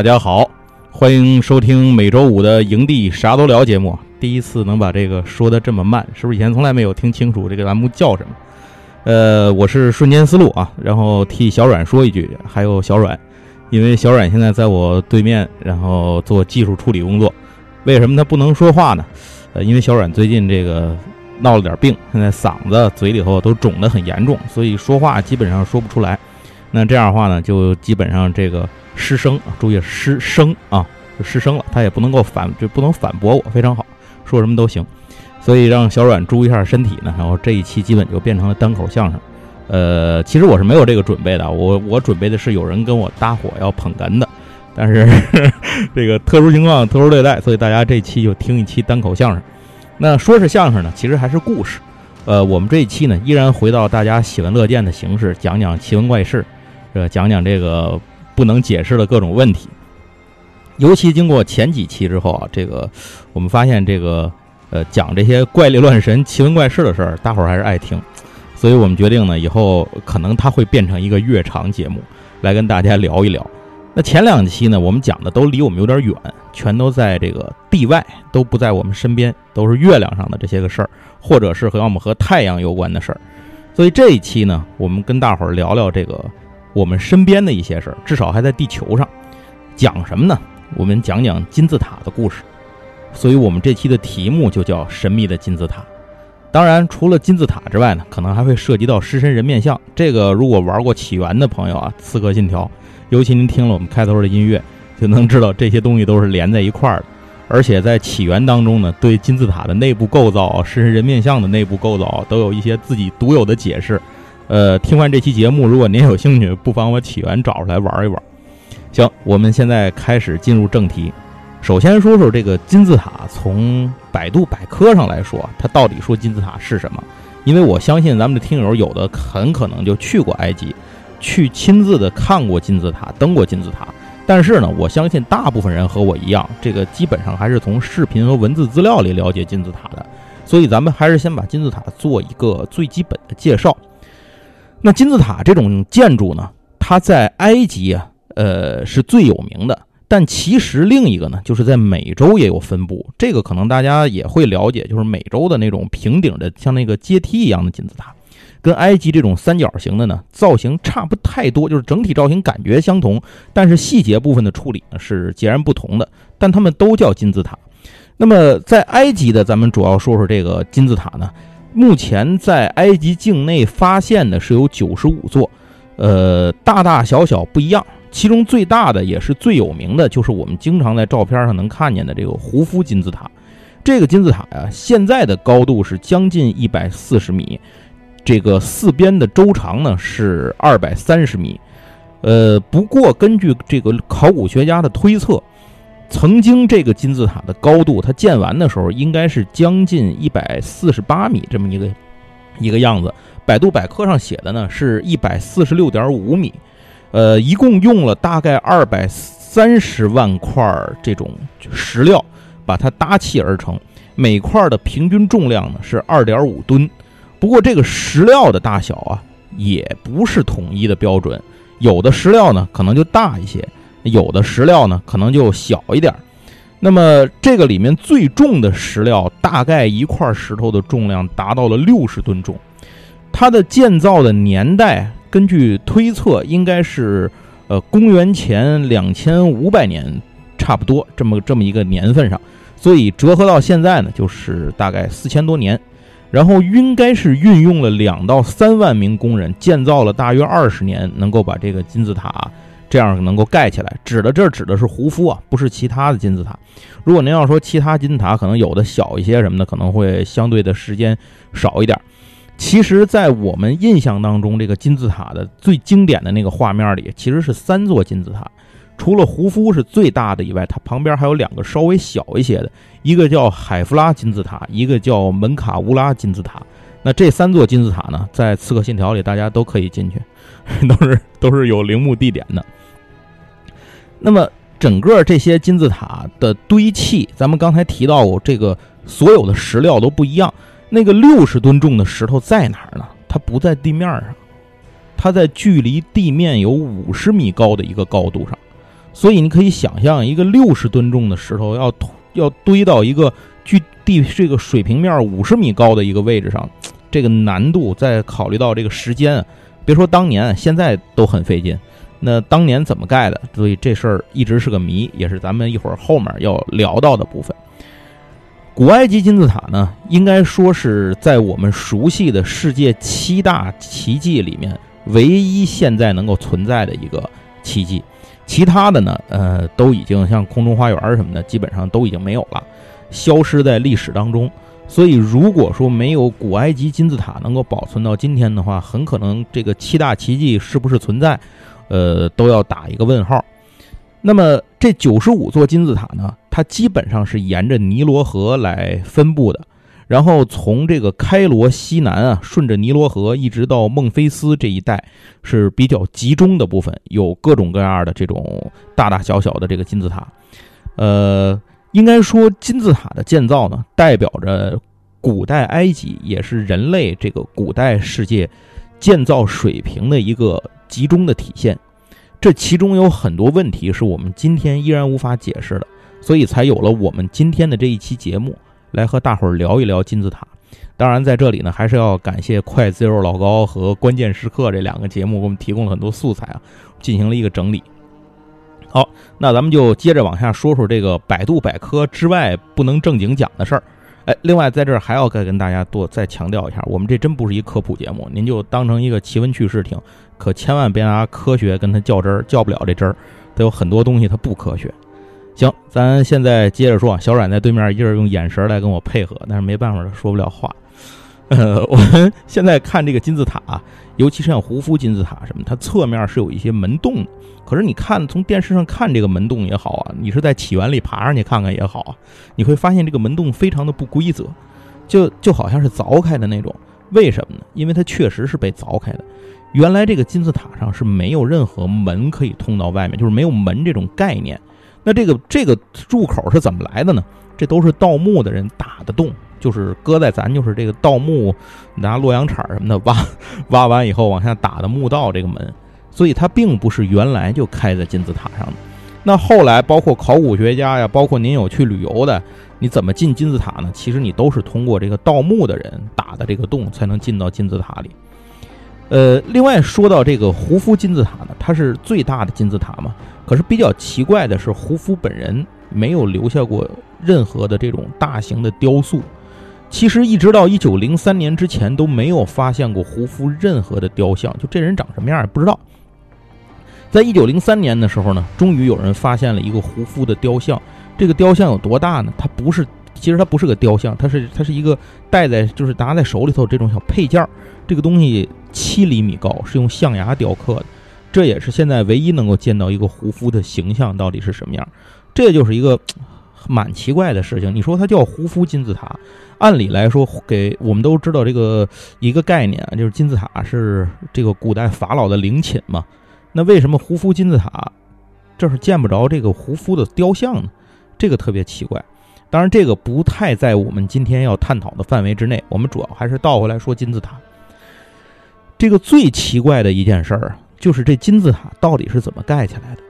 大家好，欢迎收听每周五的营地啥都聊节目。第一次能把这个说的这么慢，是不是以前从来没有听清楚这个栏目叫什么？呃，我是瞬间思路啊，然后替小阮说一句，还有小阮，因为小阮现在在我对面，然后做技术处理工作。为什么他不能说话呢？呃，因为小阮最近这个闹了点病，现在嗓子、嘴里头都肿得很严重，所以说话基本上说不出来。那这样的话呢，就基本上这个失声，注意失声啊，就失声了。他也不能够反，就不能反驳我，非常好，说什么都行。所以让小阮注意一下身体呢，然后这一期基本就变成了单口相声。呃，其实我是没有这个准备的，我我准备的是有人跟我搭伙要捧哏的，但是 这个特殊情况特殊对待，所以大家这期就听一期单口相声。那说是相声呢，其实还是故事。呃，我们这一期呢，依然回到大家喜闻乐见的形式，讲讲奇闻怪事，呃，讲讲这个不能解释的各种问题。尤其经过前几期之后啊，这个我们发现这个。呃，讲这些怪力乱神、奇闻怪事的事儿，大伙儿还是爱听，所以我们决定呢，以后可能它会变成一个月长节目，来跟大家聊一聊。那前两期呢，我们讲的都离我们有点远，全都在这个地外，都不在我们身边，都是月亮上的这些个事儿，或者是和我们和太阳有关的事儿。所以这一期呢，我们跟大伙儿聊聊这个我们身边的一些事儿，至少还在地球上。讲什么呢？我们讲讲金字塔的故事。所以我们这期的题目就叫《神秘的金字塔》。当然，除了金字塔之外呢，可能还会涉及到狮身人面像。这个如果玩过起源的朋友啊，《刺客信条》，尤其您听了我们开头的音乐，就能知道这些东西都是连在一块儿的。而且在起源当中呢，对金字塔的内部构造、狮身人面像的内部构造都有一些自己独有的解释。呃，听完这期节目，如果您有兴趣，不妨把起源找出来玩一玩。行，我们现在开始进入正题。首先说说这个金字塔，从百度百科上来说，它到底说金字塔是什么？因为我相信咱们的听友有的很可能就去过埃及，去亲自的看过金字塔，登过金字塔。但是呢，我相信大部分人和我一样，这个基本上还是从视频和文字资料里了解金字塔的。所以咱们还是先把金字塔做一个最基本的介绍。那金字塔这种建筑呢，它在埃及啊，呃，是最有名的。但其实另一个呢，就是在美洲也有分布，这个可能大家也会了解，就是美洲的那种平顶的，像那个阶梯一样的金字塔，跟埃及这种三角形的呢，造型差不太多，就是整体造型感觉相同，但是细节部分的处理呢是截然不同的。但它们都叫金字塔。那么在埃及的，咱们主要说说这个金字塔呢，目前在埃及境内发现的是有九十五座，呃，大大小小不一样。其中最大的也是最有名的，就是我们经常在照片上能看见的这个胡夫金字塔。这个金字塔呀，现在的高度是将近一百四十米，这个四边的周长呢是二百三十米。呃，不过根据这个考古学家的推测，曾经这个金字塔的高度，它建完的时候应该是将近一百四十八米这么一个一个样子。百度百科上写的呢是一百四十六点五米。呃，一共用了大概二百三十万块这种石料，把它搭砌而成。每块的平均重量呢是二点五吨。不过这个石料的大小啊，也不是统一的标准。有的石料呢可能就大一些，有的石料呢可能就小一点。那么这个里面最重的石料，大概一块石头的重量达到了六十吨重。它的建造的年代。根据推测，应该是，呃，公元前两千五百年，差不多这么这么一个年份上，所以折合到现在呢，就是大概四千多年。然后应该是运用了两到三万名工人建造了大约二十年，能够把这个金字塔这样能够盖起来。指的这指的是胡夫啊，不是其他的金字塔。如果您要说其他金字塔，可能有的小一些什么的，可能会相对的时间少一点。其实，在我们印象当中，这个金字塔的最经典的那个画面里，其实是三座金字塔，除了胡夫是最大的以外，它旁边还有两个稍微小一些的，一个叫海夫拉金字塔，一个叫门卡乌拉金字塔。那这三座金字塔呢，在《刺客信条》里大家都可以进去，都是都是有陵墓地点的。那么，整个这些金字塔的堆砌，咱们刚才提到过，这个所有的石料都不一样。那个六十吨重的石头在哪儿呢？它不在地面上，它在距离地面有五十米高的一个高度上。所以你可以想象，一个六十吨重的石头要要堆到一个距地这个水平面五十米高的一个位置上，这个难度再考虑到这个时间，别说当年，现在都很费劲。那当年怎么盖的？所以这事儿一直是个谜，也是咱们一会儿后面要聊到的部分。古埃及金字塔呢，应该说是在我们熟悉的世界七大奇迹里面，唯一现在能够存在的一个奇迹。其他的呢，呃，都已经像空中花园什么的，基本上都已经没有了，消失在历史当中。所以，如果说没有古埃及金字塔能够保存到今天的话，很可能这个七大奇迹是不是存在，呃，都要打一个问号。那么，这九十五座金字塔呢，它基本上是沿着尼罗河来分布的。然后从这个开罗西南啊，顺着尼罗河一直到孟菲斯这一带是比较集中的部分，有各种各样的这种大大小小的这个金字塔。呃，应该说金字塔的建造呢，代表着古代埃及也是人类这个古代世界建造水平的一个集中的体现。这其中有很多问题是我们今天依然无法解释的，所以才有了我们今天的这一期节目。来和大伙儿聊一聊金字塔。当然，在这里呢，还是要感谢快 zero 老高和关键时刻这两个节目给我们提供了很多素材啊，进行了一个整理。好，那咱们就接着往下说说这个百度百科之外不能正经讲的事儿。哎，另外在这儿还要再跟大家多再强调一下，我们这真不是一科普节目，您就当成一个奇闻趣事听，可千万别拿科学跟他较真儿，较不了这真儿。它有很多东西它不科学。行，咱现在接着说。小冉在对面一直用眼神来跟我配合，但是没办法，说不了话。呃，我们现在看这个金字塔，尤其是像胡夫金字塔什么，它侧面是有一些门洞的。可是你看，从电视上看这个门洞也好啊，你是在起源里爬上去看看也好啊，你会发现这个门洞非常的不规则，就就好像是凿开的那种。为什么呢？因为它确实是被凿开的。原来这个金字塔上是没有任何门可以通到外面，就是没有门这种概念。那这个这个入口是怎么来的呢？这都是盗墓的人打的洞，就是搁在咱就是这个盗墓拿洛阳铲什么的挖 挖完以后往下打的墓道这个门，所以它并不是原来就开在金字塔上的。那后来包括考古学家呀，包括您有去旅游的，你怎么进金字塔呢？其实你都是通过这个盗墓的人打的这个洞才能进到金字塔里。呃，另外说到这个胡夫金字塔呢，它是最大的金字塔嘛。可是比较奇怪的是，胡夫本人没有留下过任何的这种大型的雕塑。其实一直到一九零三年之前都没有发现过胡夫任何的雕像，就这人长什么样也不知道。在一九零三年的时候呢，终于有人发现了一个胡夫的雕像。这个雕像有多大呢？它不是，其实它不是个雕像，它是它是一个戴在就是拿在手里头这种小配件儿。这个东西七厘米高，是用象牙雕刻的。这也是现在唯一能够见到一个胡夫的形象到底是什么样，这就是一个蛮奇怪的事情。你说它叫胡夫金字塔，按理来说，给我们都知道这个一个概念，就是金字塔是这个古代法老的陵寝嘛。那为什么胡夫金字塔这是见不着这个胡夫的雕像呢？这个特别奇怪。当然，这个不太在我们今天要探讨的范围之内。我们主要还是倒回来说金字塔。这个最奇怪的一件事儿。就是这金字塔到底是怎么盖起来的？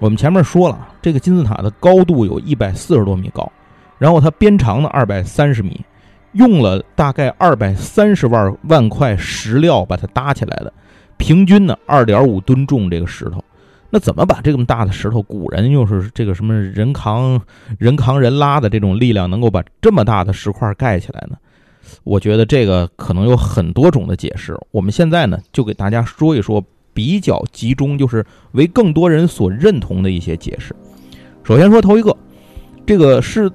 我们前面说了，这个金字塔的高度有一百四十多米高，然后它边长呢二百三十米，用了大概二百三十万万块石料把它搭起来的，平均呢二点五吨重这个石头。那怎么把这么大的石头，古人又是这个什么人扛人扛人拉的这种力量，能够把这么大的石块盖起来呢？我觉得这个可能有很多种的解释。我们现在呢就给大家说一说。比较集中，就是为更多人所认同的一些解释。首先说头一个，这个是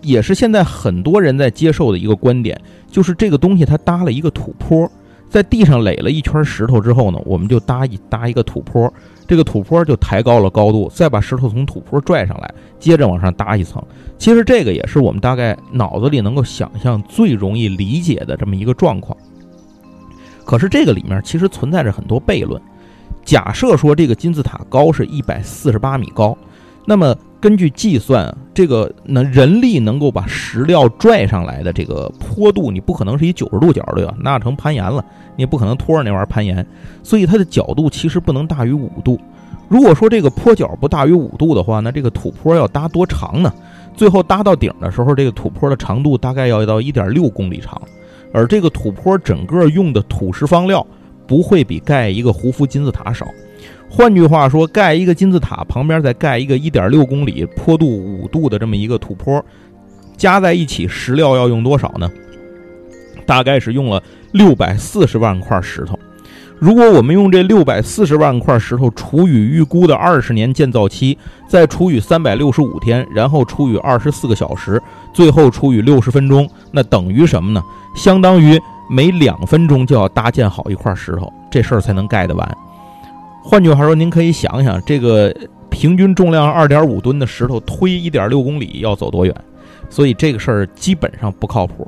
也是现在很多人在接受的一个观点，就是这个东西它搭了一个土坡，在地上垒了一圈石头之后呢，我们就搭一搭一个土坡，这个土坡就抬高了高度，再把石头从土坡拽上来，接着往上搭一层。其实这个也是我们大概脑子里能够想象最容易理解的这么一个状况。可是这个里面其实存在着很多悖论。假设说这个金字塔高是一百四十八米高，那么根据计算，这个能人力能够把石料拽上来的这个坡度，你不可能是以九十度角对吧？那成攀岩了，你也不可能拖着那玩意儿攀岩，所以它的角度其实不能大于五度。如果说这个坡角不大于五度的话，那这个土坡要搭多长呢？最后搭到顶的时候，这个土坡的长度大概要到一点六公里长，而这个土坡整个用的土石方料不会比盖一个胡夫金字塔少。换句话说，盖一个金字塔旁边再盖一个一点六公里、坡度五度的这么一个土坡，加在一起石料要用多少呢？大概是用了六百四十万块石头。如果我们用这六百四十万块石头除以预估的二十年建造期，再除以三百六十五天，然后除以二十四个小时，最后除以六十分钟，那等于什么呢？相当于每两分钟就要搭建好一块石头，这事儿才能盖得完。换句话说，您可以想想，这个平均重量二点五吨的石头推一点六公里要走多远？所以这个事儿基本上不靠谱。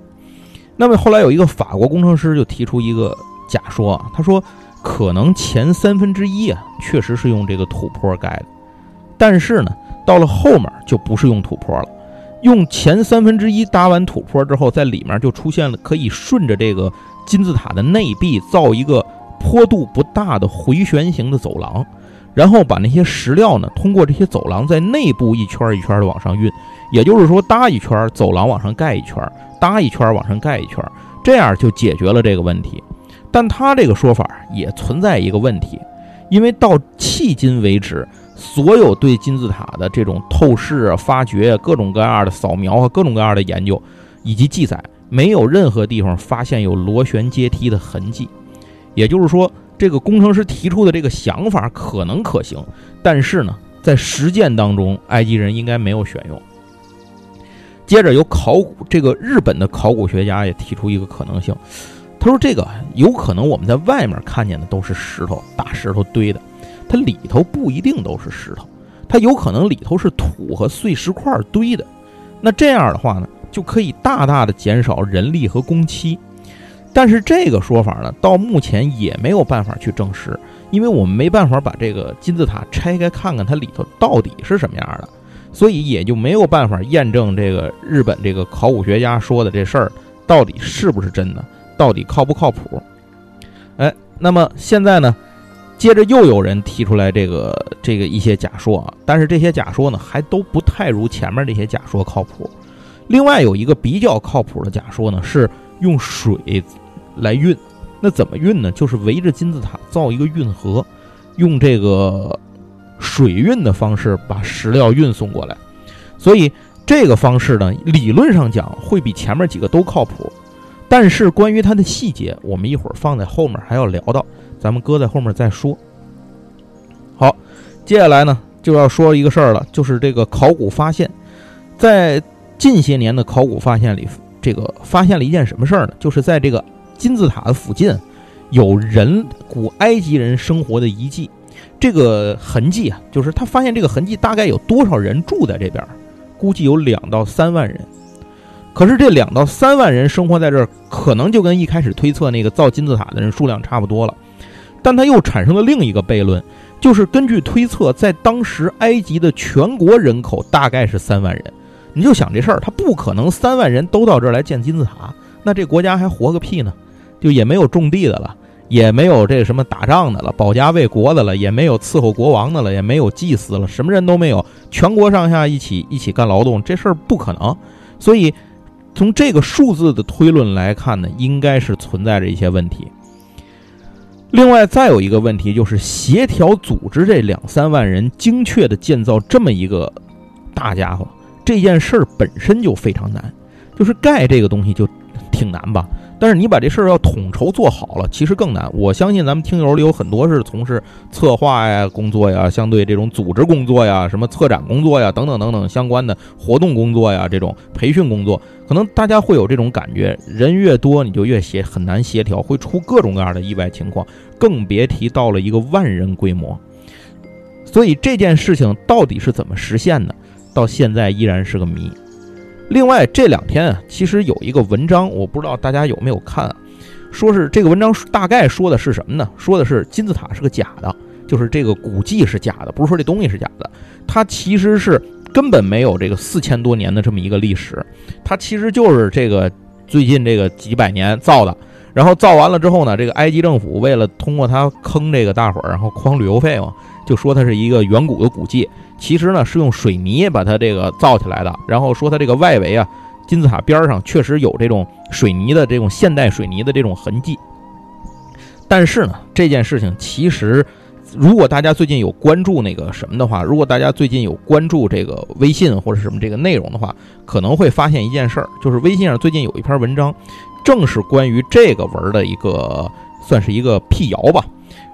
那么后来有一个法国工程师就提出一个。假说啊，他说可能前三分之一啊，确实是用这个土坡盖的，但是呢，到了后面就不是用土坡了，用前三分之一搭完土坡之后，在里面就出现了可以顺着这个金字塔的内壁造一个坡度不大的回旋型的走廊，然后把那些石料呢，通过这些走廊在内部一圈一圈的往上运，也就是说搭一圈走廊往上盖一圈，搭一圈往上盖一圈，这样就解决了这个问题。但他这个说法也存在一个问题，因为到迄今为止，所有对金字塔的这种透视啊、发掘、各种各样的扫描和各种各样的研究以及记载，没有任何地方发现有螺旋阶梯的痕迹。也就是说，这个工程师提出的这个想法可能可行，但是呢，在实践当中，埃及人应该没有选用。接着，有考古这个日本的考古学家也提出一个可能性。他说：“这个有可能我们在外面看见的都是石头，大石头堆的，它里头不一定都是石头，它有可能里头是土和碎石块堆的。那这样的话呢，就可以大大的减少人力和工期。但是这个说法呢，到目前也没有办法去证实，因为我们没办法把这个金字塔拆开看看它里头到底是什么样的，所以也就没有办法验证这个日本这个考古学家说的这事儿到底是不是真的。”到底靠不靠谱？哎，那么现在呢，接着又有人提出来这个这个一些假说啊，但是这些假说呢，还都不太如前面这些假说靠谱。另外有一个比较靠谱的假说呢，是用水来运。那怎么运呢？就是围着金字塔造一个运河，用这个水运的方式把石料运送过来。所以这个方式呢，理论上讲会比前面几个都靠谱。但是关于它的细节，我们一会儿放在后面还要聊到，咱们搁在后面再说。好，接下来呢就要说一个事儿了，就是这个考古发现，在近些年的考古发现里，这个发现了一件什么事儿呢？就是在这个金字塔的附近，有人古埃及人生活的遗迹，这个痕迹啊，就是他发现这个痕迹大概有多少人住在这边，估计有两到三万人。可是这两到三万人生活在这儿，可能就跟一开始推测那个造金字塔的人数量差不多了。但他又产生了另一个悖论，就是根据推测，在当时埃及的全国人口大概是三万人。你就想这事儿，他不可能三万人都到这儿来建金字塔，那这国家还活个屁呢？就也没有种地的了，也没有这什么打仗的了，保家卫国的了，也没有伺候国王的了，也没有祭司了，什么人都没有，全国上下一起一起干劳动，这事儿不可能。所以。从这个数字的推论来看呢，应该是存在着一些问题。另外，再有一个问题就是协调组织这两三万人，精确的建造这么一个大家伙，这件事儿本身就非常难，就是盖这个东西就挺难吧。但是你把这事儿要统筹做好了，其实更难。我相信咱们听友里有很多是从事策划呀工作呀，相对这种组织工作呀，什么策展工作呀，等等等等相关的活动工作呀，这种培训工作，可能大家会有这种感觉：人越多，你就越协很难协调，会出各种各样的意外情况，更别提到了一个万人规模。所以这件事情到底是怎么实现的，到现在依然是个谜。另外这两天啊，其实有一个文章，我不知道大家有没有看？说是这个文章大概说的是什么呢？说的是金字塔是个假的，就是这个古迹是假的，不是说这东西是假的，它其实是根本没有这个四千多年的这么一个历史，它其实就是这个最近这个几百年造的。然后造完了之后呢，这个埃及政府为了通过它坑这个大伙儿，然后诓旅游费嘛，就说它是一个远古的古迹，其实呢是用水泥把它这个造起来的。然后说它这个外围啊，金字塔边上确实有这种水泥的这种现代水泥的这种痕迹。但是呢，这件事情其实，如果大家最近有关注那个什么的话，如果大家最近有关注这个微信或者什么这个内容的话，可能会发现一件事儿，就是微信上最近有一篇文章，正是关于这个文的一个，算是一个辟谣吧。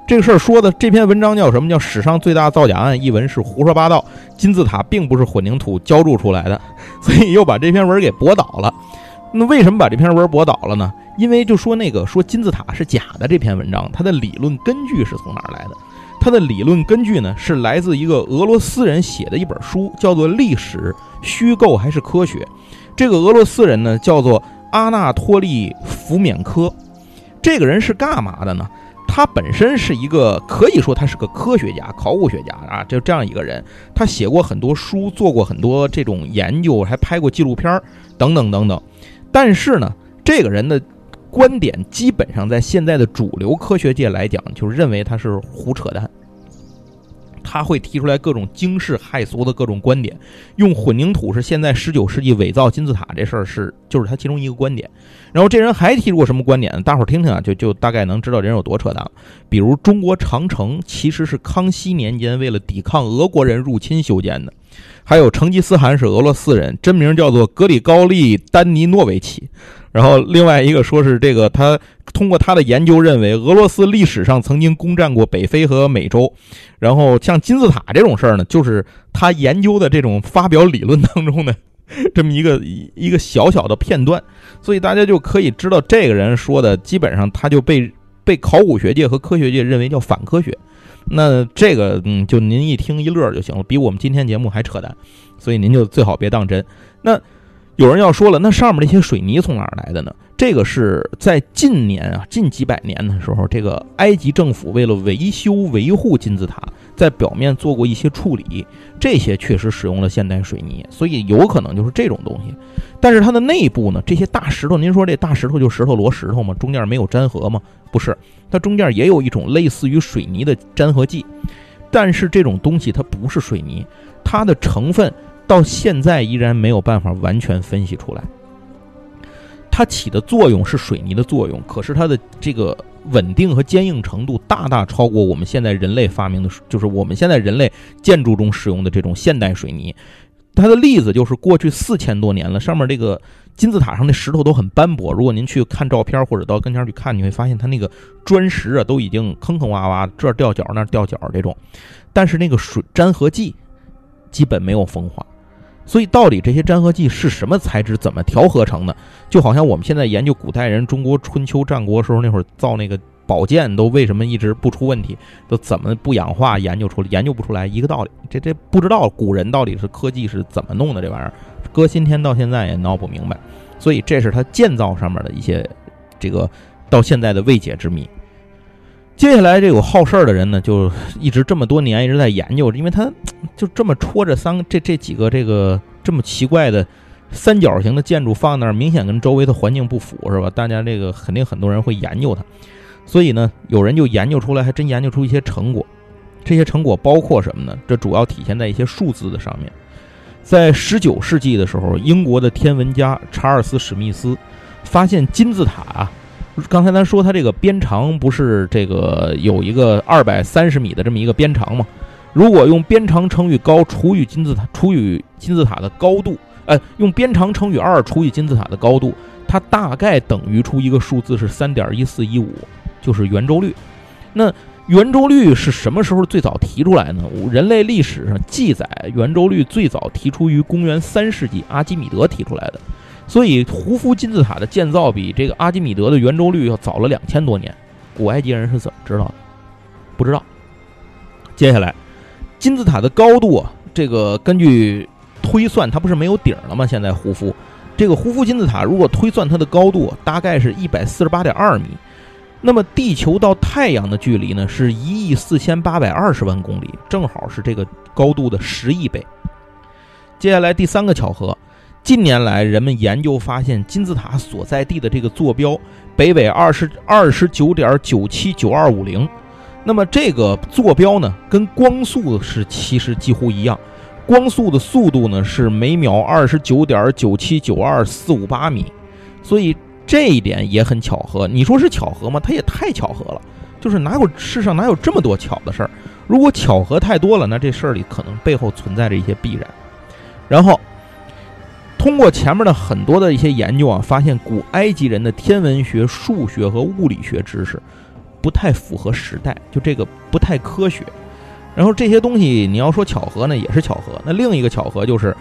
这个事儿说的这篇文章叫什么？叫史上最大造假案，一文是胡说八道，金字塔并不是混凝土浇筑出来的，所以又把这篇文给驳倒了。那为什么把这篇文驳倒了呢？因为就说那个说金字塔是假的这篇文章，它的理论根据是从哪儿来的？它的理论根据呢是来自一个俄罗斯人写的一本书，叫做《历史虚构还是科学》。这个俄罗斯人呢叫做阿纳托利福缅科，这个人是干嘛的呢？他本身是一个可以说他是个科学家、考古学家啊，就这样一个人。他写过很多书，做过很多这种研究，还拍过纪录片等等等等。但是呢，这个人的。观点基本上在现在的主流科学界来讲，就认为他是胡扯淡。他会提出来各种惊世骇俗的各种观点，用混凝土是现在十九世纪伪造金字塔这事儿是就是他其中一个观点。然后这人还提出过什么观点呢？大伙儿听听啊，就就大概能知道这人有多扯淡了。比如中国长城其实是康熙年间为了抵抗俄国人入侵修建的，还有成吉思汗是俄罗斯人，真名叫做格里高利丹尼诺维奇。然后另外一个说是这个，他通过他的研究认为，俄罗斯历史上曾经攻占过北非和美洲。然后像金字塔这种事儿呢，就是他研究的这种发表理论当中的这么一个一个小小的片段。所以大家就可以知道，这个人说的基本上他就被被考古学界和科学界认为叫反科学。那这个嗯，就您一听一乐就行了，比我们今天节目还扯淡。所以您就最好别当真。那。有人要说了，那上面那些水泥从哪儿来的呢？这个是在近年啊，近几百年的时候，这个埃及政府为了维修维护金字塔，在表面做过一些处理，这些确实使用了现代水泥，所以有可能就是这种东西。但是它的内部呢，这些大石头，您说这大石头就石头摞石头吗？中间没有粘合吗？不是，它中间也有一种类似于水泥的粘合剂，但是这种东西它不是水泥，它的成分。到现在依然没有办法完全分析出来，它起的作用是水泥的作用，可是它的这个稳定和坚硬程度大大超过我们现在人类发明的，就是我们现在人类建筑中使用的这种现代水泥。它的例子就是过去四千多年了，上面这个金字塔上的石头都很斑驳。如果您去看照片或者到跟前去看，你会发现它那个砖石啊都已经坑坑洼洼，这儿掉角那儿掉角这种。但是那个水粘合剂基本没有风化。所以，到底这些粘合剂是什么材质？怎么调合成的？就好像我们现在研究古代人中国春秋战国时候那会儿造那个宝剑，都为什么一直不出问题？都怎么不氧化？研究出来研究不出来一个道理。这这不知道古人到底是科技是怎么弄的这玩意儿，搁今天到现在也闹不明白。所以，这是他建造上面的一些这个到现在的未解之谜。接下来这有好事儿的人呢，就一直这么多年一直在研究，因为他就这么戳着三这这几个这个这么奇怪的三角形的建筑放那儿，明显跟周围的环境不符，是吧？大家这个肯定很多人会研究它，所以呢，有人就研究出来，还真研究出一些成果。这些成果包括什么呢？这主要体现在一些数字的上面。在十九世纪的时候，英国的天文家查尔斯史密斯发现金字塔啊。刚才咱说它这个边长不是这个有一个二百三十米的这么一个边长吗？如果用边长乘以高除以金字塔除以金字塔的高度，哎，用边长乘以二除以金字塔的高度，它大概等于出一个数字是三点一四一五，就是圆周率。那圆周率是什么时候最早提出来呢？人类历史上记载，圆周率最早提出于公元三世纪，阿基米德提出来的。所以，胡夫金字塔的建造比这个阿基米德的圆周率要早了两千多年。古埃及人是怎么知道的？不知道。接下来，金字塔的高度啊，这个根据推算，它不是没有顶了吗？现在胡夫这个胡夫金字塔，如果推算它的高度，大概是一百四十八点二米。那么，地球到太阳的距离呢，是一亿四千八百二十万公里，正好是这个高度的十亿倍。接下来第三个巧合。近年来，人们研究发现，金字塔所在地的这个坐标北纬二十二十九点九七九二五零，那么这个坐标呢，跟光速是其实几乎一样。光速的速度呢是每秒二十九点九七九二四五八米，所以这一点也很巧合。你说是巧合吗？它也太巧合了。就是哪有世上哪有这么多巧的事儿？如果巧合太多了，那这事儿里可能背后存在着一些必然。然后通过前面的很多的一些研究啊，发现古埃及人的天文学、数学和物理学知识不太符合时代，就这个不太科学。然后这些东西你要说巧合呢，也是巧合。那另一个巧合就是，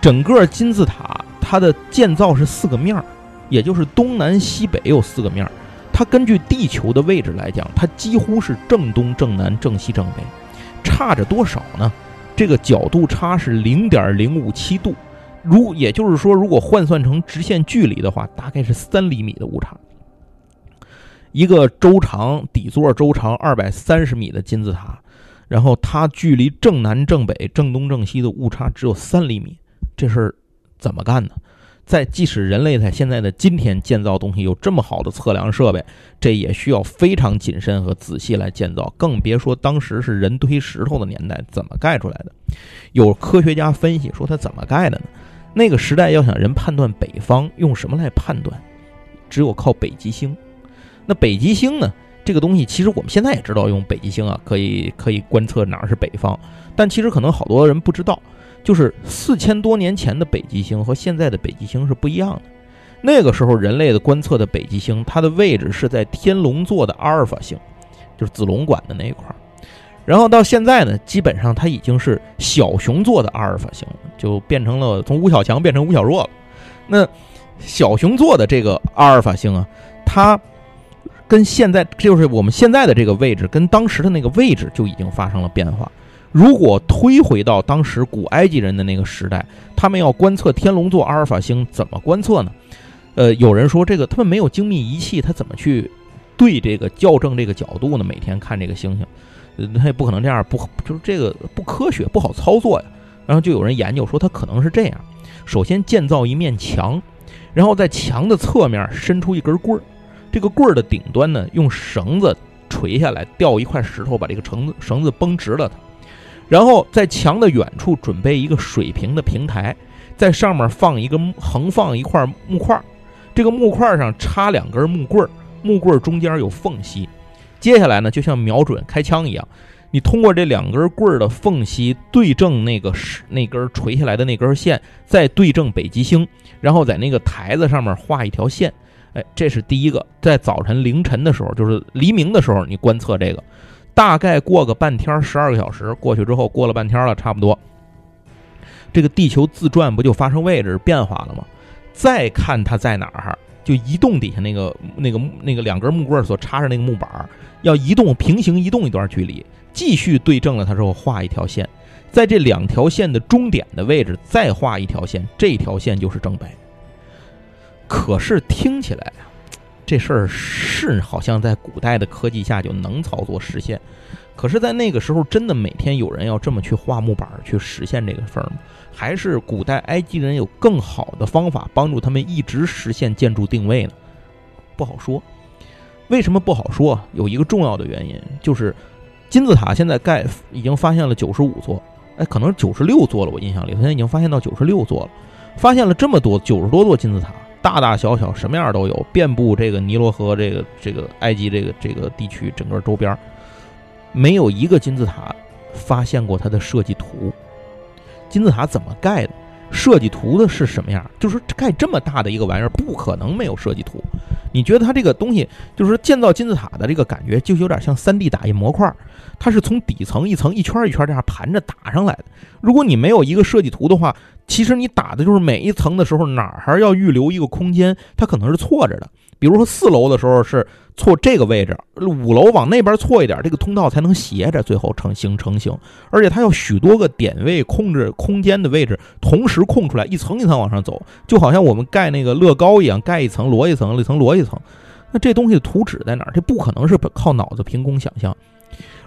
整个金字塔它的建造是四个面儿，也就是东南西北有四个面儿。它根据地球的位置来讲，它几乎是正东、正南、正西、正北，差着多少呢？这个角度差是零点零五七度，如也就是说，如果换算成直线距离的话，大概是三厘米的误差。一个周长底座周长二百三十米的金字塔。然后它距离正南、正北、正东、正西的误差只有三厘米，这事儿怎么干呢？在即使人类在现在的今天建造东西有这么好的测量设备，这也需要非常谨慎和仔细来建造，更别说当时是人推石头的年代，怎么盖出来的？有科学家分析说它怎么盖的呢？那个时代要想人判断北方，用什么来判断？只有靠北极星。那北极星呢？这个东西其实我们现在也知道，用北极星啊，可以 可以观测哪儿是北方。但其实可能好多人不知道，就是四千多年前的北极星和现在的北极星是不一样的。那个时候人类的观测的北极星，它的位置是在天龙座的阿尔法星，就是子龙管的那一块儿。然后到现在呢，基本上它已经是小熊座的阿尔法星，就变成了从吴小强变成吴小弱了。那小熊座的这个阿尔法星啊，它。跟现在就是我们现在的这个位置，跟当时的那个位置就已经发生了变化。如果推回到当时古埃及人的那个时代，他们要观测天龙座阿尔法星，怎么观测呢？呃，有人说这个他们没有精密仪器，他怎么去对这个校正这个角度呢？每天看这个星星，他也不可能这样，不就是这个不科学，不好操作呀。然后就有人研究说，他可能是这样：首先建造一面墙，然后在墙的侧面伸出一根棍儿。这个棍儿的顶端呢，用绳子垂下来，吊一块石头，把这个绳子绳子绷直了它，然后在墙的远处准备一个水平的平台，在上面放一个横放一块木块，这个木块上插两根木棍儿，木棍儿中间有缝隙。接下来呢，就像瞄准开枪一样，你通过这两根棍儿的缝隙对正那个那根垂下来的那根线，再对正北极星，然后在那个台子上面画一条线。哎，这是第一个，在早晨凌晨的时候，就是黎明的时候，你观测这个，大概过个半天，十二个小时过去之后，过了半天了，差不多，这个地球自转不就发生位置变化了吗？再看它在哪儿，就移动底下那个那个那个两根木棍所插着那个木板，要移动平行移动一段距离，继续对正了它之后画一条线，在这两条线的终点的位置再画一条线，这条线就是正北。可是听起来啊，这事儿是好像在古代的科技下就能操作实现。可是，在那个时候，真的每天有人要这么去画木板去实现这个事儿吗？还是古代埃及人有更好的方法帮助他们一直实现建筑定位呢？不好说。为什么不好说？有一个重要的原因，就是金字塔现在盖已经发现了九十五座，哎，可能九十六座了。我印象里，现在已经发现到九十六座了。发现了这么多九十多座金字塔。大大小小什么样都有，遍布这个尼罗河这个这个埃及这个这个地区整个周边，没有一个金字塔发现过它的设计图。金字塔怎么盖的？设计图的是什么样？就是盖这么大的一个玩意儿，不可能没有设计图。你觉得它这个东西，就是建造金字塔的这个感觉，就有点像 3D 打印模块，它是从底层一层一圈一圈这样盘着打上来的。如果你没有一个设计图的话，其实你打的就是每一层的时候哪儿还要预留一个空间，它可能是错着的。比如说四楼的时候是错这个位置，五楼往那边错一点，这个通道才能斜着，最后成形成型。而且它要许多个点位控制空间的位置，同时空出来，一层一层往上走，就好像我们盖那个乐高一样，盖一层摞一层，一层摞一层。那这东西的图纸在哪儿？这不可能是靠脑子凭空想象。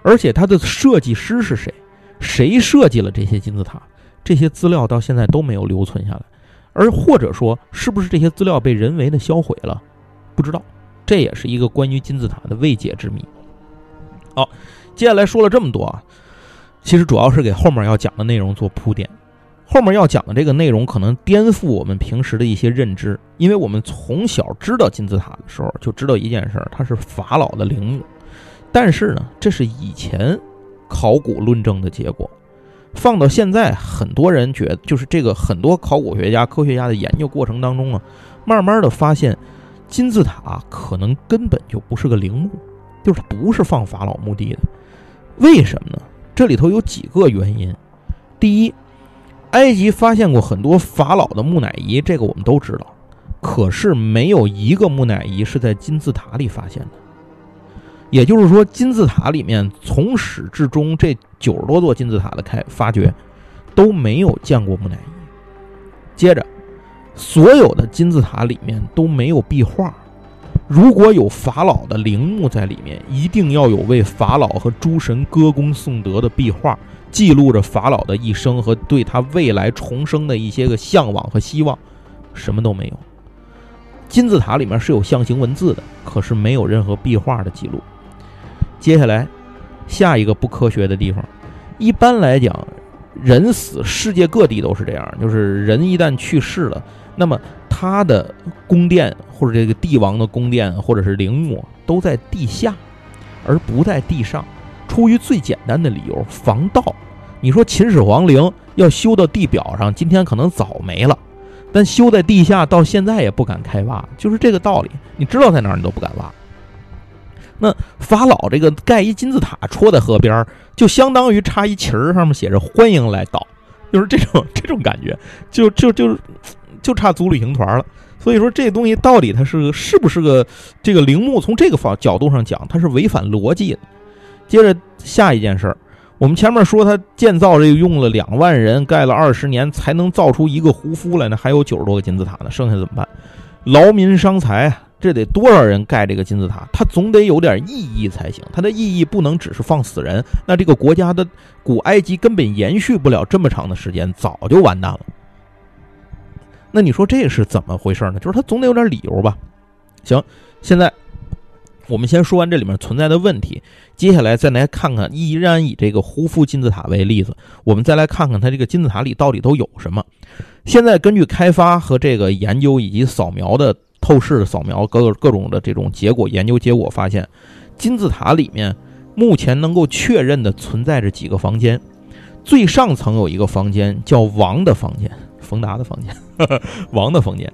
而且它的设计师是谁？谁设计了这些金字塔？这些资料到现在都没有留存下来，而或者说，是不是这些资料被人为的销毁了？不知道，这也是一个关于金字塔的未解之谜。好，接下来说了这么多啊，其实主要是给后面要讲的内容做铺垫。后面要讲的这个内容可能颠覆我们平时的一些认知，因为我们从小知道金字塔的时候就知道一件事儿，它是法老的陵墓。但是呢，这是以前考古论证的结果。放到现在，很多人觉得，就是这个很多考古学家、科学家的研究过程当中啊，慢慢的发现，金字塔可能根本就不是个陵墓，就是不是放法老墓地的。为什么呢？这里头有几个原因。第一，埃及发现过很多法老的木乃伊，这个我们都知道，可是没有一个木乃伊是在金字塔里发现的。也就是说，金字塔里面从始至终这九十多座金字塔的开发掘都没有见过木乃伊。接着，所有的金字塔里面都没有壁画。如果有法老的陵墓在里面，一定要有为法老和诸神歌功颂德的壁画，记录着法老的一生和对他未来重生的一些个向往和希望。什么都没有。金字塔里面是有象形文字的，可是没有任何壁画的记录。接下来，下一个不科学的地方，一般来讲，人死世界各地都是这样，就是人一旦去世了，那么他的宫殿或者这个帝王的宫殿或者是陵墓都在地下，而不在地上，出于最简单的理由，防盗。你说秦始皇陵要修到地表上，今天可能早没了，但修在地下到现在也不敢开挖，就是这个道理。你知道在哪儿，你都不敢挖。那法老这个盖一金字塔戳在河边儿，就相当于插一旗儿，上面写着“欢迎来到”，就是这种这种感觉，就就就就差组旅行团了。所以说这东西到底它是是不是个这个陵墓？从这个方角度上讲，它是违反逻辑的。接着下一件事儿，我们前面说他建造这个用了两万人，盖了二十年才能造出一个胡夫来呢，还有九十多个金字塔呢，剩下怎么办？劳民伤财！这得多少人盖这个金字塔？它总得有点意义才行。它的意义不能只是放死人，那这个国家的古埃及根本延续不了这么长的时间，早就完蛋了。那你说这是怎么回事呢？就是他总得有点理由吧？行，现在我们先说完这里面存在的问题，接下来再来看看，依然以这个胡夫金字塔为例子，我们再来看看它这个金字塔里到底都有什么。现在根据开发和这个研究以及扫描的。透视扫描，各各种的这种结果研究结果发现，金字塔里面目前能够确认的存在着几个房间。最上层有一个房间叫王的房间，冯达的房间，王的房间。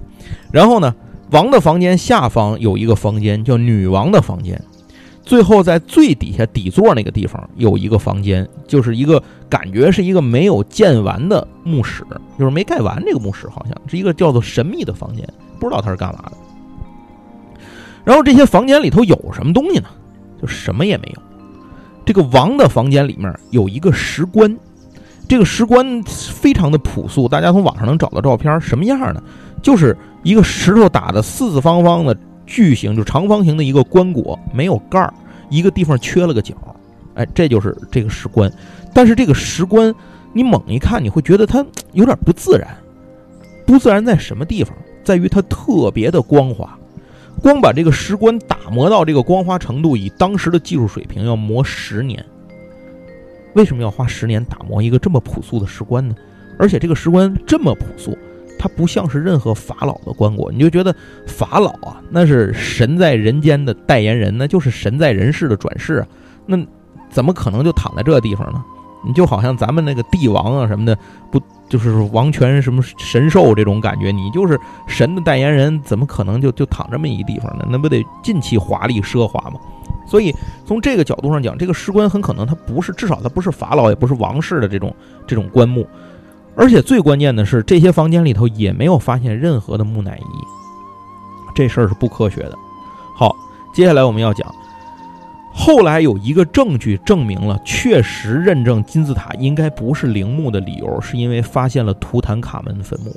然后呢，王的房间下方有一个房间叫女王的房间。最后在最底下底座那个地方有一个房间，就是一个感觉是一个没有建完的墓室，就是没盖完这个墓室，好像是一个叫做神秘的房间，不知道它是干嘛的。然后这些房间里头有什么东西呢？就什么也没有。这个王的房间里面有一个石棺，这个石棺非常的朴素，大家从网上能找到照片，什么样呢？就是一个石头打的四四方方的巨型，就长方形的一个棺椁，没有盖儿，一个地方缺了个角，哎，这就是这个石棺。但是这个石棺，你猛一看，你会觉得它有点不自然。不自然在什么地方？在于它特别的光滑。光把这个石棺打磨到这个光滑程度，以当时的技术水平要磨十年。为什么要花十年打磨一个这么朴素的石棺呢？而且这个石棺这么朴素，它不像是任何法老的棺椁，你就觉得法老啊，那是神在人间的代言人，那就是神在人世的转世啊，那怎么可能就躺在这地方呢？你就好像咱们那个帝王啊什么的，不就是王权什么神兽这种感觉？你就是神的代言人，怎么可能就就躺这么一个地方呢？那不得尽其华丽奢华吗？所以从这个角度上讲，这个石棺很可能它不是，至少它不是法老，也不是王室的这种这种棺木。而且最关键的是，这些房间里头也没有发现任何的木乃伊，这事儿是不科学的。好，接下来我们要讲。后来有一个证据证明了，确实认证金字塔应该不是陵墓的理由，是因为发现了图坦卡门坟墓。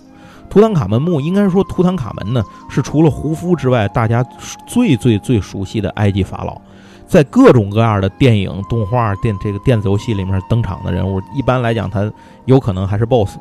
图坦卡门墓应该说，图坦卡门呢是除了胡夫之外，大家最最最熟悉的埃及法老，在各种各样的电影、动画、电这个电子游戏里面登场的人物。一般来讲，他有可能还是 BOSS。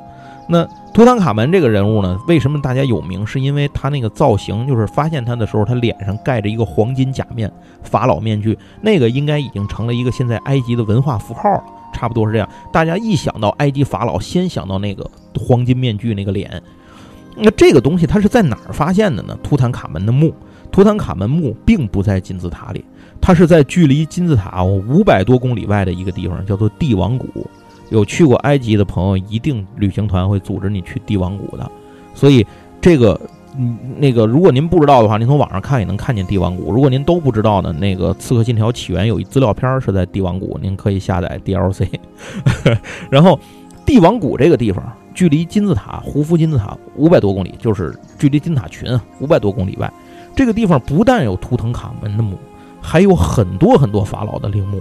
那图坦卡门这个人物呢，为什么大家有名？是因为他那个造型，就是发现他的时候，他脸上盖着一个黄金假面法老面具，那个应该已经成了一个现在埃及的文化符号了，差不多是这样。大家一想到埃及法老，先想到那个黄金面具那个脸。那这个东西它是在哪儿发现的呢？图坦卡门的墓，图坦卡门墓并不在金字塔里，它是在距离金字塔五百多公里外的一个地方，叫做帝王谷。有去过埃及的朋友，一定旅行团会组织你去帝王谷的。所以这个，嗯，那个，如果您不知道的话，您从网上看也能看见帝王谷。如果您都不知道呢，那个《刺客信条：起源》有一资料片是在帝王谷，您可以下载 DLC。然后，帝王谷这个地方距离金字塔胡夫金字塔五百多公里，就是距离金字塔群五百多公里外。这个地方不但有图腾卡门的墓，还有很多很多法老的陵墓。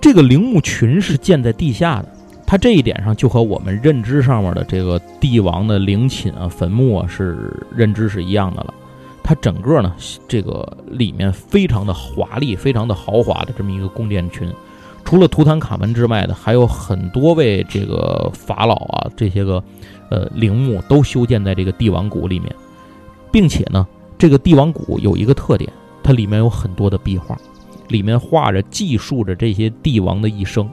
这个陵墓群是建在地下的。它这一点上就和我们认知上面的这个帝王的陵寝啊、坟墓啊是认知是一样的了。它整个呢，这个里面非常的华丽、非常的豪华的这么一个宫殿群。除了图坦卡门之外的，还有很多位这个法老啊，这些个呃陵墓都修建在这个帝王谷里面，并且呢，这个帝王谷有一个特点，它里面有很多的壁画，里面画着记述着这些帝王的一生，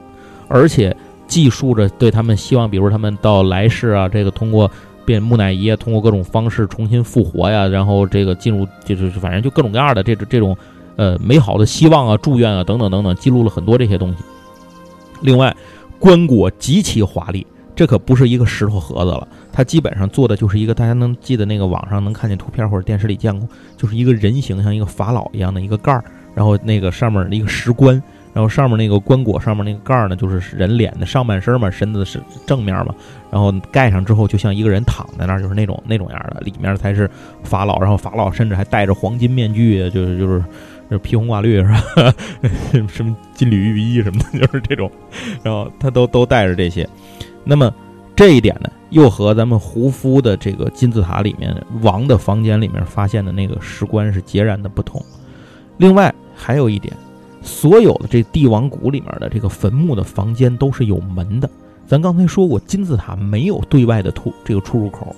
而且。记述着对他们希望，比如他们到来世啊，这个通过变木乃伊啊，通过各种方式重新复活呀，然后这个进入就是反正就各种各样的这种这种呃美好的希望啊、祝愿啊等等等等，记录了很多这些东西。另外，棺椁极其华丽，这可不是一个石头盒子了，它基本上做的就是一个大家能记得那个网上能看见图片或者电视里见过，就是一个人形像一个法老一样的一个盖儿，然后那个上面的一个石棺。然后上面那个棺椁上面那个盖儿呢，就是人脸的上半身嘛，身子是正面嘛。然后盖上之后，就像一个人躺在那儿，就是那种那种样的。里面才是法老，然后法老甚至还戴着黄金面具，就是就是就是披红挂绿是吧？什么金缕玉衣什么的，就是这种。然后他都都带着这些。那么这一点呢，又和咱们胡夫的这个金字塔里面王的房间里面发现的那个石棺是截然的不同。另外还有一点。所有的这帝王谷里面的这个坟墓的房间都是有门的。咱刚才说过，金字塔没有对外的出这个出入口，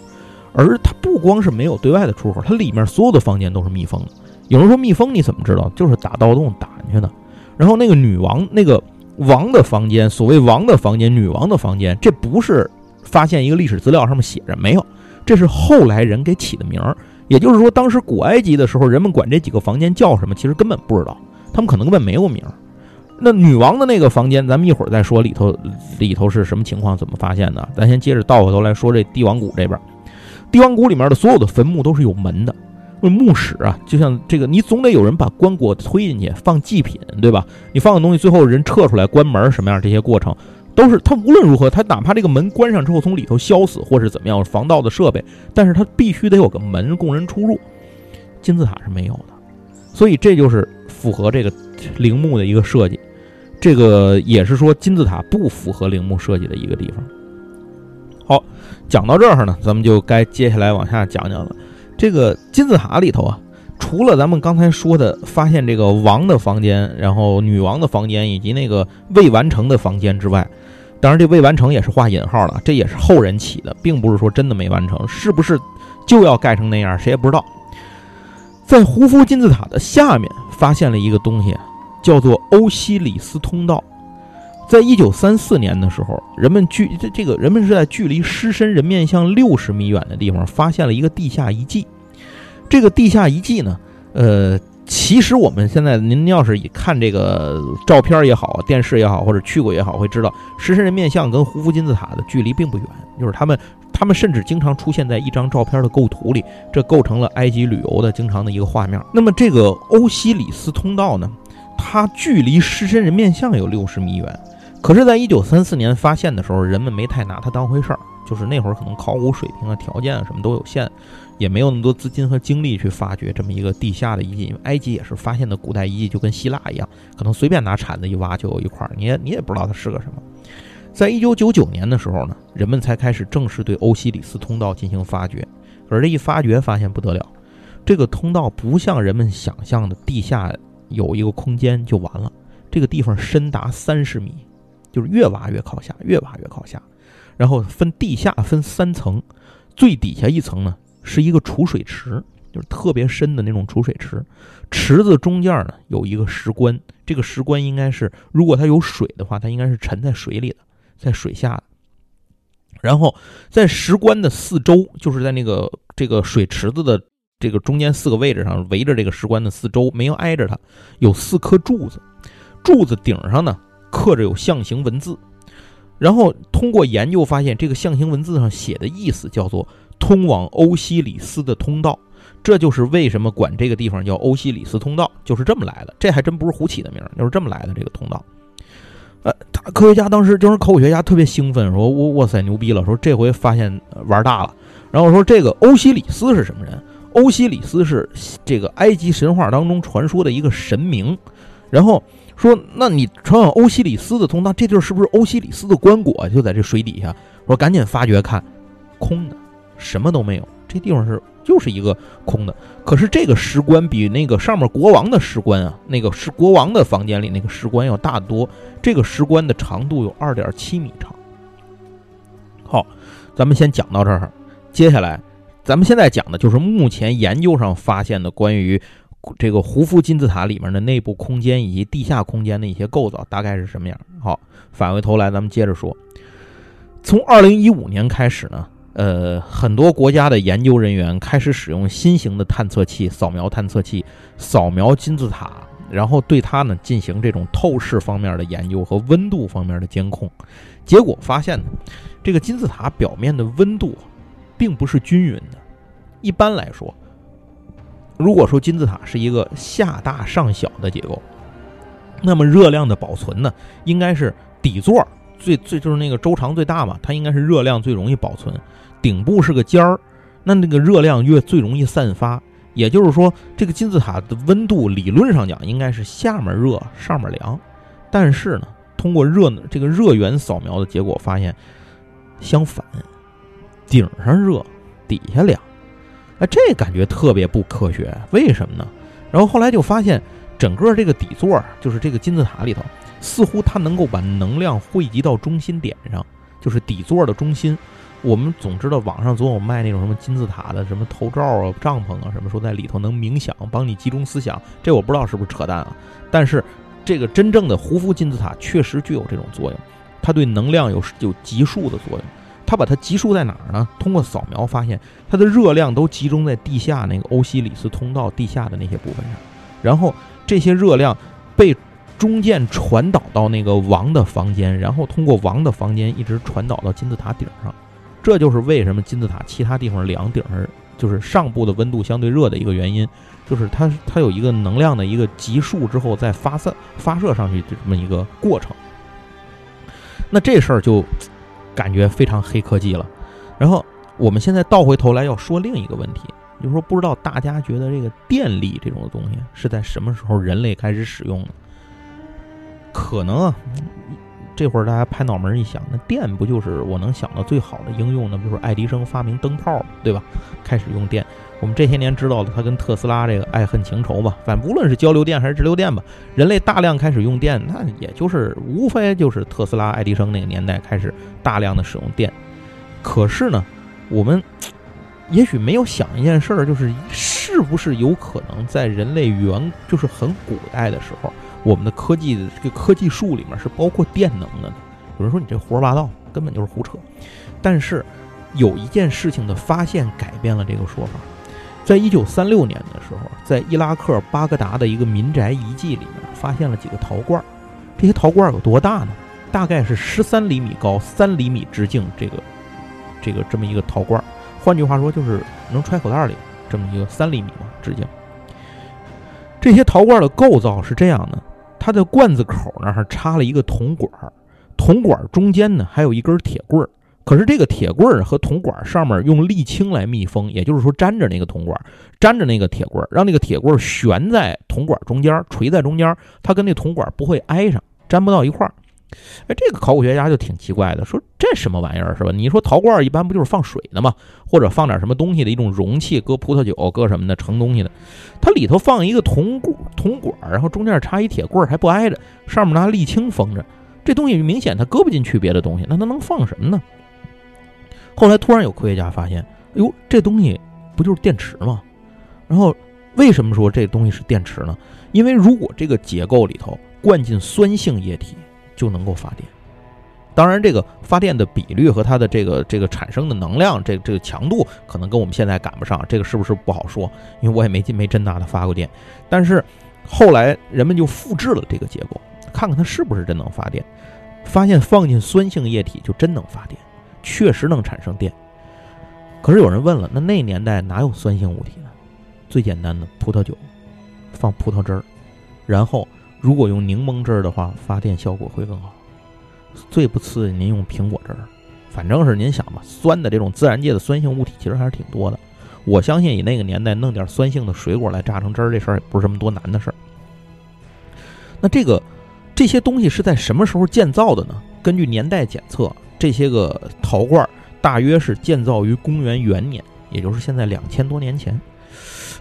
而它不光是没有对外的出入口，它里面所有的房间都是密封的。有人说密封你怎么知道？就是打盗洞打进去的。然后那个女王那个 王的房间，所谓王的房间、女王的房间，这不是发现一个历史资料上面写着没有，这是后来人给起的名儿。也就是说，当时古埃及的时候，人们管这几个房间叫什么，其实根本不知道。他们可能根本没有名儿。那女王的那个房间，咱们一会儿再说里头里头是什么情况，怎么发现的？咱先接着倒回头来说这帝王谷这边。帝王谷里面的所有的坟墓都是有门的，墓室啊，就像这个，你总得有人把棺椁推进去放祭品，对吧？你放个东西，最后人撤出来关门什么样？这些过程都是他无论如何，他哪怕这个门关上之后从里头消死或是怎么样防盗的设备，但是他必须得有个门供人出入。金字塔是没有的，所以这就是。符合这个陵墓的一个设计，这个也是说金字塔不符合陵墓设计的一个地方。好，讲到这儿呢，咱们就该接下来往下讲讲了。这个金字塔里头啊，除了咱们刚才说的发现这个王的房间，然后女王的房间以及那个未完成的房间之外，当然这未完成也是画引号了，这也是后人起的，并不是说真的没完成，是不是就要盖成那样，谁也不知道。在胡夫金字塔的下面。发现了一个东西，叫做欧西里斯通道。在一九三四年的时候，人们距这这个人们是在距离狮身人面像六十米远的地方发现了一个地下遗迹。这个地下遗迹呢，呃，其实我们现在您要是看这个照片也好，电视也好，或者去过也好，会知道狮身人面像跟胡夫金字塔的距离并不远，就是他们。他们甚至经常出现在一张照片的构图里，这构成了埃及旅游的经常的一个画面。那么这个欧西里斯通道呢？它距离狮身人面像有六十米远，可是，在一九三四年发现的时候，人们没太拿它当回事儿。就是那会儿可能考古水平啊、条件啊什么都有限，也没有那么多资金和精力去发掘这么一个地下的遗迹。因为埃及也是发现的古代遗迹，就跟希腊一样，可能随便拿铲子一挖就有一块，你也你也不知道它是个什么。在一九九九年的时候呢，人们才开始正式对欧西里斯通道进行发掘。可是这一发掘，发现不得了，这个通道不像人们想象的地下有一个空间就完了。这个地方深达三十米，就是越挖越靠下，越挖越靠下。然后分地下分三层，最底下一层呢是一个储水池，就是特别深的那种储水池，池子中间呢有一个石棺，这个石棺应该是如果它有水的话，它应该是沉在水里的，在水下的。然后在石棺的四周，就是在那个这个水池子的这个中间四个位置上，围着这个石棺的四周，没有挨着它，有四颗柱子，柱子顶上呢刻着有象形文字。然后通过研究发现，这个象形文字上写的意思叫做“通往欧西里斯的通道”，这就是为什么管这个地方叫欧西里斯通道，就是这么来的。这还真不是胡起的名，就是这么来的这个通道。呃，他科学家当时就是考古学家特别兴奋，说：“我哇塞，牛逼了！说这回发现玩大了。”然后说这个欧西里斯是什么人？欧西里斯是这个埃及神话当中传说的一个神明。然后说，那你传往欧西里斯的通道，这地儿是不是欧西里斯的棺椁？就在这水底下。说赶紧发掘看，空的，什么都没有。这地方是就是一个空的。可是这个石棺比那个上面国王的石棺啊，那个是国王的房间里那个石棺要大得多。这个石棺的长度有二点七米长。好，咱们先讲到这儿。接下来，咱们现在讲的就是目前研究上发现的关于这个胡夫金字塔里面的内部空间以及地下空间的一些构造大概是什么样。好，返回头来，咱们接着说。从二零一五年开始呢，呃，很多国家的研究人员开始使用新型的探测器、扫描探测器扫描金字塔。然后对它呢进行这种透视方面的研究和温度方面的监控，结果发现呢，这个金字塔表面的温度并不是均匀的。一般来说，如果说金字塔是一个下大上小的结构，那么热量的保存呢，应该是底座最最就是那个周长最大嘛，它应该是热量最容易保存，顶部是个尖儿，那那个热量越最容易散发。也就是说，这个金字塔的温度理论上讲应该是下面热，上面凉。但是呢，通过热这个热源扫描的结果发现，相反，顶上热，底下凉。哎，这感觉特别不科学，为什么呢？然后后来就发现，整个这个底座，就是这个金字塔里头，似乎它能够把能量汇集到中心点上，就是底座的中心。我们总知道网上总有卖那种什么金字塔的什么头罩啊、帐篷啊，什么说在里头能冥想，帮你集中思想。这我不知道是不是扯淡啊。但是这个真正的胡夫金字塔确实具有这种作用，它对能量有有集束的作用。它把它集束在哪儿呢？通过扫描发现，它的热量都集中在地下那个欧西里斯通道地下的那些部分上，然后这些热量被中间传导到那个王的房间，然后通过王的房间一直传导到金字塔顶上。这就是为什么金字塔其他地方两，顶上就是上部的温度相对热的一个原因，就是它它有一个能量的一个集束之后再发散发射上去这么一个过程。那这事儿就感觉非常黑科技了。然后我们现在倒回头来要说另一个问题，就是说不知道大家觉得这个电力这种东西是在什么时候人类开始使用的？可能啊。这会儿大家拍脑门一想，那电不就是我能想到最好的应用呢？比如说爱迪生发明灯泡，对吧？开始用电。我们这些年知道了他跟特斯拉这个爱恨情仇吧？反正无论是交流电还是直流电吧，人类大量开始用电，那也就是无非就是特斯拉、爱迪生那个年代开始大量的使用电。可是呢，我们也许没有想一件事儿，就是是不是有可能在人类原就是很古代的时候。我们的科技的这个科技树里面是包括电能的呢。有人说你这胡说八道，根本就是胡扯。但是有一件事情的发现改变了这个说法。在一九三六年的时候，在伊拉克巴格达的一个民宅遗迹里面发现了几个陶罐。这些陶罐有多大呢？大概是十三厘米高、三厘米直径，这个这个这么一个陶罐。换句话说，就是能揣口袋里这么一个三厘米嘛直径。这些陶罐的构造是这样的。它的罐子口那儿插了一个铜管，铜管中间呢还有一根铁棍儿。可是这个铁棍儿和铜管上面用沥青来密封，也就是说粘着那个铜管，粘着那个铁棍儿，让那个铁棍儿悬在铜管中间，垂在中间，它跟那铜管不会挨上，粘不到一块儿。哎，这个考古学家就挺奇怪的，说这什么玩意儿是吧？你说陶罐一般不就是放水的吗？或者放点什么东西的一种容器，搁葡萄酒，搁什么的盛东西的？它里头放一个铜管，铜管，然后中间插一铁棍儿，还不挨着，上面拿沥青封着，这东西明显它搁不进去别的东西，那它能放什么呢？后来突然有科学家发现，哎呦，这东西不就是电池吗？然后为什么说这东西是电池呢？因为如果这个结构里头灌进酸性液体，就能够发电。当然，这个发电的比率和它的这个这个产生的能量，这这个强度可能跟我们现在赶不上，这个是不是不好说？因为我也没没真拿它发过电。但是后来人们就复制了这个结构，看看它是不是真能发电，发现放进酸性液体就真能发电，确实能产生电。可是有人问了，那那年代哪有酸性物体呢？最简单的葡萄酒，放葡萄汁儿，然后如果用柠檬汁儿的话，发电效果会更好。最不次，您用苹果汁儿，反正是您想吧，酸的这种自然界的酸性物体其实还是挺多的。我相信以那个年代弄点酸性的水果来榨成汁儿，这事儿也不是什么多难的事儿。那这个这些东西是在什么时候建造的呢？根据年代检测，这些个陶罐大约是建造于公元元年，也就是现在两千多年前。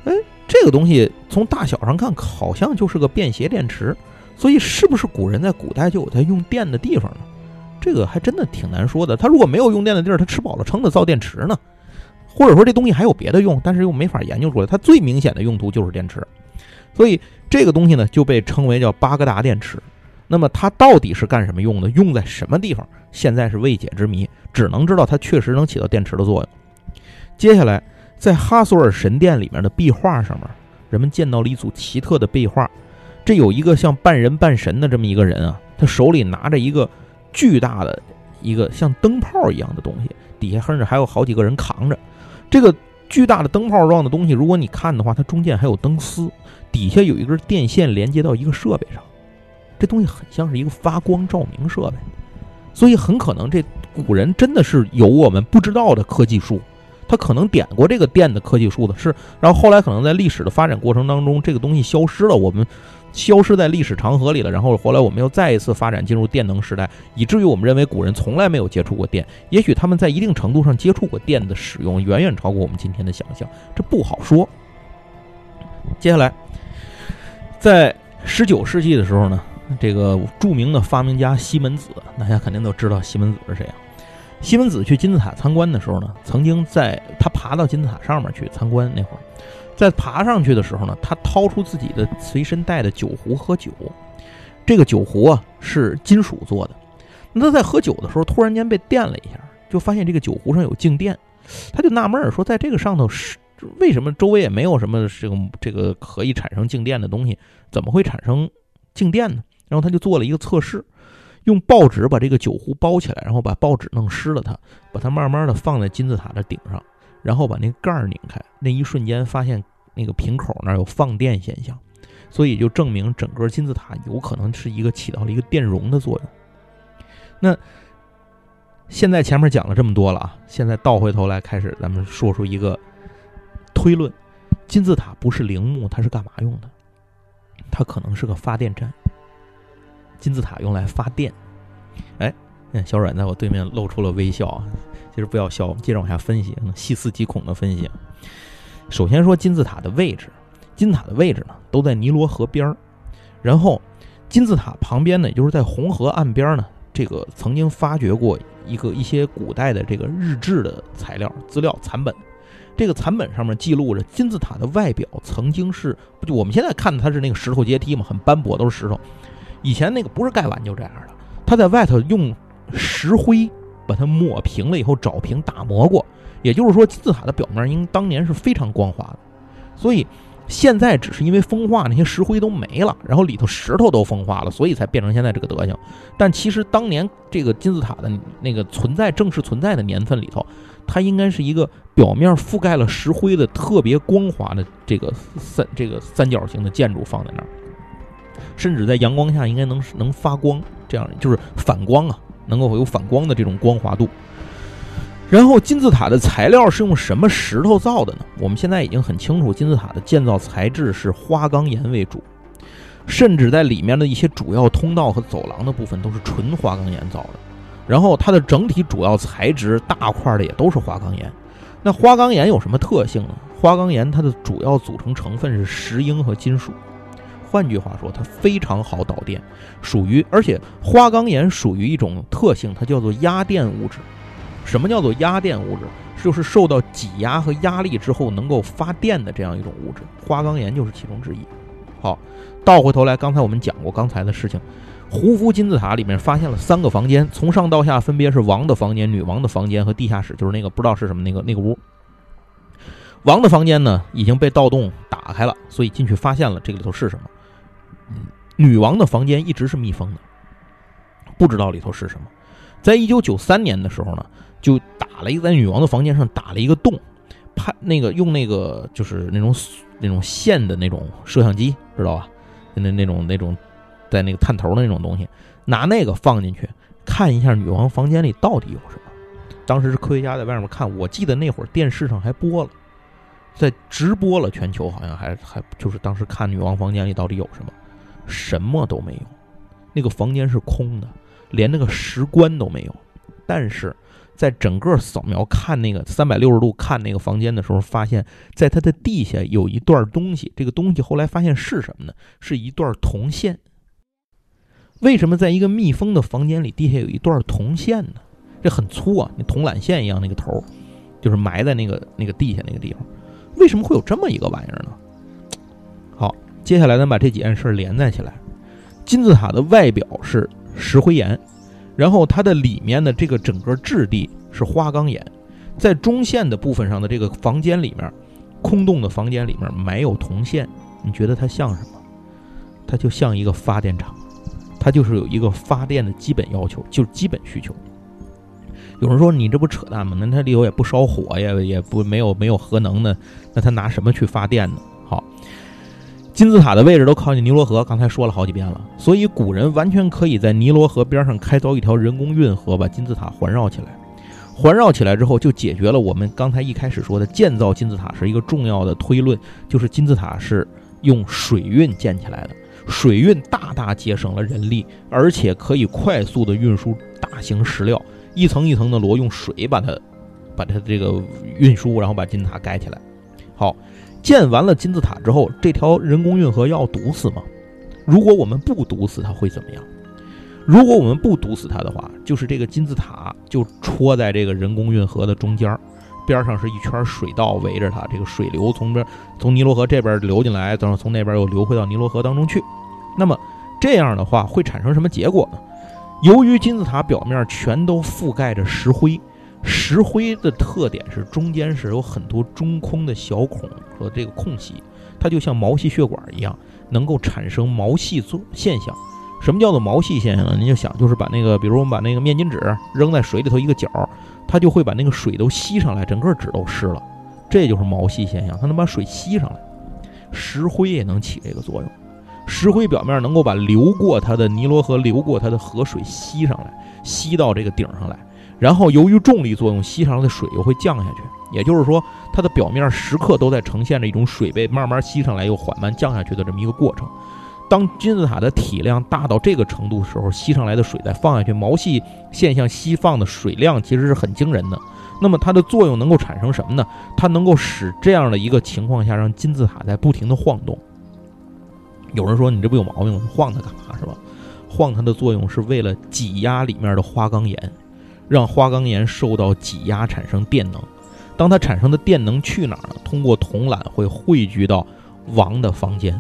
哎，这个东西从大小上看，好像就是个便携电池。所以，是不是古人在古代就有在用电的地方呢？这个还真的挺难说的。他如果没有用电的地儿，他吃饱了撑的造电池呢？或者说这东西还有别的用，但是又没法研究出来。它最明显的用途就是电池。所以这个东西呢，就被称为叫巴格达电池。那么它到底是干什么用的？用在什么地方？现在是未解之谜。只能知道它确实能起到电池的作用。接下来，在哈索尔神殿里面的壁画上面，人们见到了一组奇特的壁画。这有一个像半人半神的这么一个人啊，他手里拿着一个巨大的一个像灯泡一样的东西，底下甚至还有好几个人扛着这个巨大的灯泡状的东西。如果你看的话，它中间还有灯丝，底下有一根电线连接到一个设备上。这东西很像是一个发光照明设备，所以很可能这古人真的是有我们不知道的科技树，他可能点过这个电的科技树的是，然后后来可能在历史的发展过程当中，这个东西消失了，我们。消失在历史长河里了，然后后来我们又再一次发展进入电能时代，以至于我们认为古人从来没有接触过电。也许他们在一定程度上接触过电的使用，远远超过我们今天的想象，这不好说。接下来，在十九世纪的时候呢，这个著名的发明家西门子，大家肯定都知道西门子是谁啊？西门子去金字塔参观的时候呢，曾经在他爬到金字塔上面去参观那会儿。在爬上去的时候呢，他掏出自己的随身带的酒壶喝酒。这个酒壶啊是金属做的。那他在喝酒的时候，突然间被电了一下，就发现这个酒壶上有静电。他就纳闷儿说，在这个上头是为什么周围也没有什么这个这个可以产生静电的东西，怎么会产生静电呢？然后他就做了一个测试，用报纸把这个酒壶包起来，然后把报纸弄湿了它，把它慢慢的放在金字塔的顶上，然后把那个盖儿拧开，那一瞬间发现。那个瓶口那儿有放电现象，所以就证明整个金字塔有可能是一个起到了一个电容的作用。那现在前面讲了这么多了啊，现在倒回头来开始，咱们说出一个推论：金字塔不是陵墓，它是干嘛用的？它可能是个发电站。金字塔用来发电。哎，小阮在我对面露出了微笑啊，其实不要笑，接着往下分析，细思极恐的分析。首先说金字塔的位置，金字塔的位置呢都在尼罗河边儿，然后金字塔旁边呢，也就是在红河岸边呢，这个曾经发掘过一个一些古代的这个日志的材料资料残本，这个残本上面记录着金字塔的外表曾经是，就我们现在看的它是那个石头阶梯嘛，很斑驳都是石头，以前那个不是盖完就这样的，它在外头用石灰把它抹平了以后找平打磨过。也就是说，金字塔的表面应当年是非常光滑的，所以现在只是因为风化，那些石灰都没了，然后里头石头都风化了，所以才变成现在这个德行。但其实当年这个金字塔的那个存在正式存在的年份里头，它应该是一个表面覆盖了石灰的特别光滑的这个三这个三角形的建筑放在那儿，甚至在阳光下应该能能发光，这样就是反光啊，能够有反光的这种光滑度。然后金字塔的材料是用什么石头造的呢？我们现在已经很清楚，金字塔的建造材质是花岗岩为主，甚至在里面的一些主要通道和走廊的部分都是纯花岗岩造的。然后它的整体主要材质大块的也都是花岗岩。那花岗岩有什么特性呢？花岗岩它的主要组成成分是石英和金属，换句话说，它非常好导电，属于而且花岗岩属于一种特性，它叫做压电物质。什么叫做压电物质？就是受到挤压和压力之后能够发电的这样一种物质，花岗岩就是其中之一。好，倒回头来，刚才我们讲过刚才的事情，胡夫金字塔里面发现了三个房间，从上到下分别是王的房间、女王的房间和地下室，就是那个不知道是什么那个那个屋。王的房间呢已经被盗洞打开了，所以进去发现了这个里头是什么。女王的房间一直是密封的，不知道里头是什么。在一九九三年的时候呢。就打了一个在女王的房间上打了一个洞，拍那个用那个就是那种那种线的那种摄像机，知道吧？那那种那种在那个探头的那种东西，拿那个放进去看一下女王房间里到底有什么。当时是科学家在外面看，我记得那会儿电视上还播了，在直播了全球，好像还还就是当时看女王房间里到底有什么，什么都没有，那个房间是空的，连那个石棺都没有，但是。在整个扫描看那个三百六十度看那个房间的时候，发现在它的地下有一段东西。这个东西后来发现是什么呢？是一段铜线。为什么在一个密封的房间里地下有一段铜线呢？这很粗啊，那铜缆线一样那个头，就是埋在那个那个地下那个地方。为什么会有这么一个玩意儿呢？接下来咱把这几件事连在起来。金字塔的外表是石灰岩。然后它的里面的这个整个质地是花岗岩，在中线的部分上的这个房间里面，空洞的房间里面埋有铜线，你觉得它像什么？它就像一个发电厂，它就是有一个发电的基本要求，就是基本需求。有人说你这不扯淡吗？那它里头也不烧火呀，也不没有没有核能呢，那它拿什么去发电呢？金字塔的位置都靠近尼罗河，刚才说了好几遍了，所以古人完全可以在尼罗河边上开凿一条人工运河，把金字塔环绕起来。环绕起来之后，就解决了我们刚才一开始说的建造金字塔是一个重要的推论，就是金字塔是用水运建起来的。水运大大节省了人力，而且可以快速的运输大型石料，一层一层的摞，用水把它把它这个运输，然后把金字塔盖起来。好。建完了金字塔之后，这条人工运河要堵死吗？如果我们不堵死它，会怎么样？如果我们不堵死它的话，就是这个金字塔就戳在这个人工运河的中间，边上是一圈水道围着它，这个水流从这从尼罗河这边流进来，等后从那边又流回到尼罗河当中去。那么这样的话会产生什么结果呢？由于金字塔表面全都覆盖着石灰。石灰的特点是中间是有很多中空的小孔和这个空隙，它就像毛细血管一样，能够产生毛细作现象。什么叫做毛细现象呢？您就想，就是把那个，比如我们把那个面巾纸扔在水里头一个角，它就会把那个水都吸上来，整个纸都湿了，这就是毛细现象，它能把水吸上来。石灰也能起这个作用，石灰表面能够把流过它的尼罗河流过它的河水吸上来，吸到这个顶上来。然后由于重力作用，吸上来的水又会降下去，也就是说，它的表面时刻都在呈现着一种水被慢慢吸上来又缓慢降下去的这么一个过程。当金字塔的体量大到这个程度的时候，吸上来的水再放下去，毛细现象吸放的水量其实是很惊人的。那么它的作用能够产生什么呢？它能够使这样的一个情况下让金字塔在不停的晃动。有人说你这不有毛病吗？晃它干嘛是吧？晃它的作用是为了挤压里面的花岗岩。让花岗岩受到挤压，产生电能。当它产生的电能去哪儿呢？通过铜缆会汇聚到王的房间。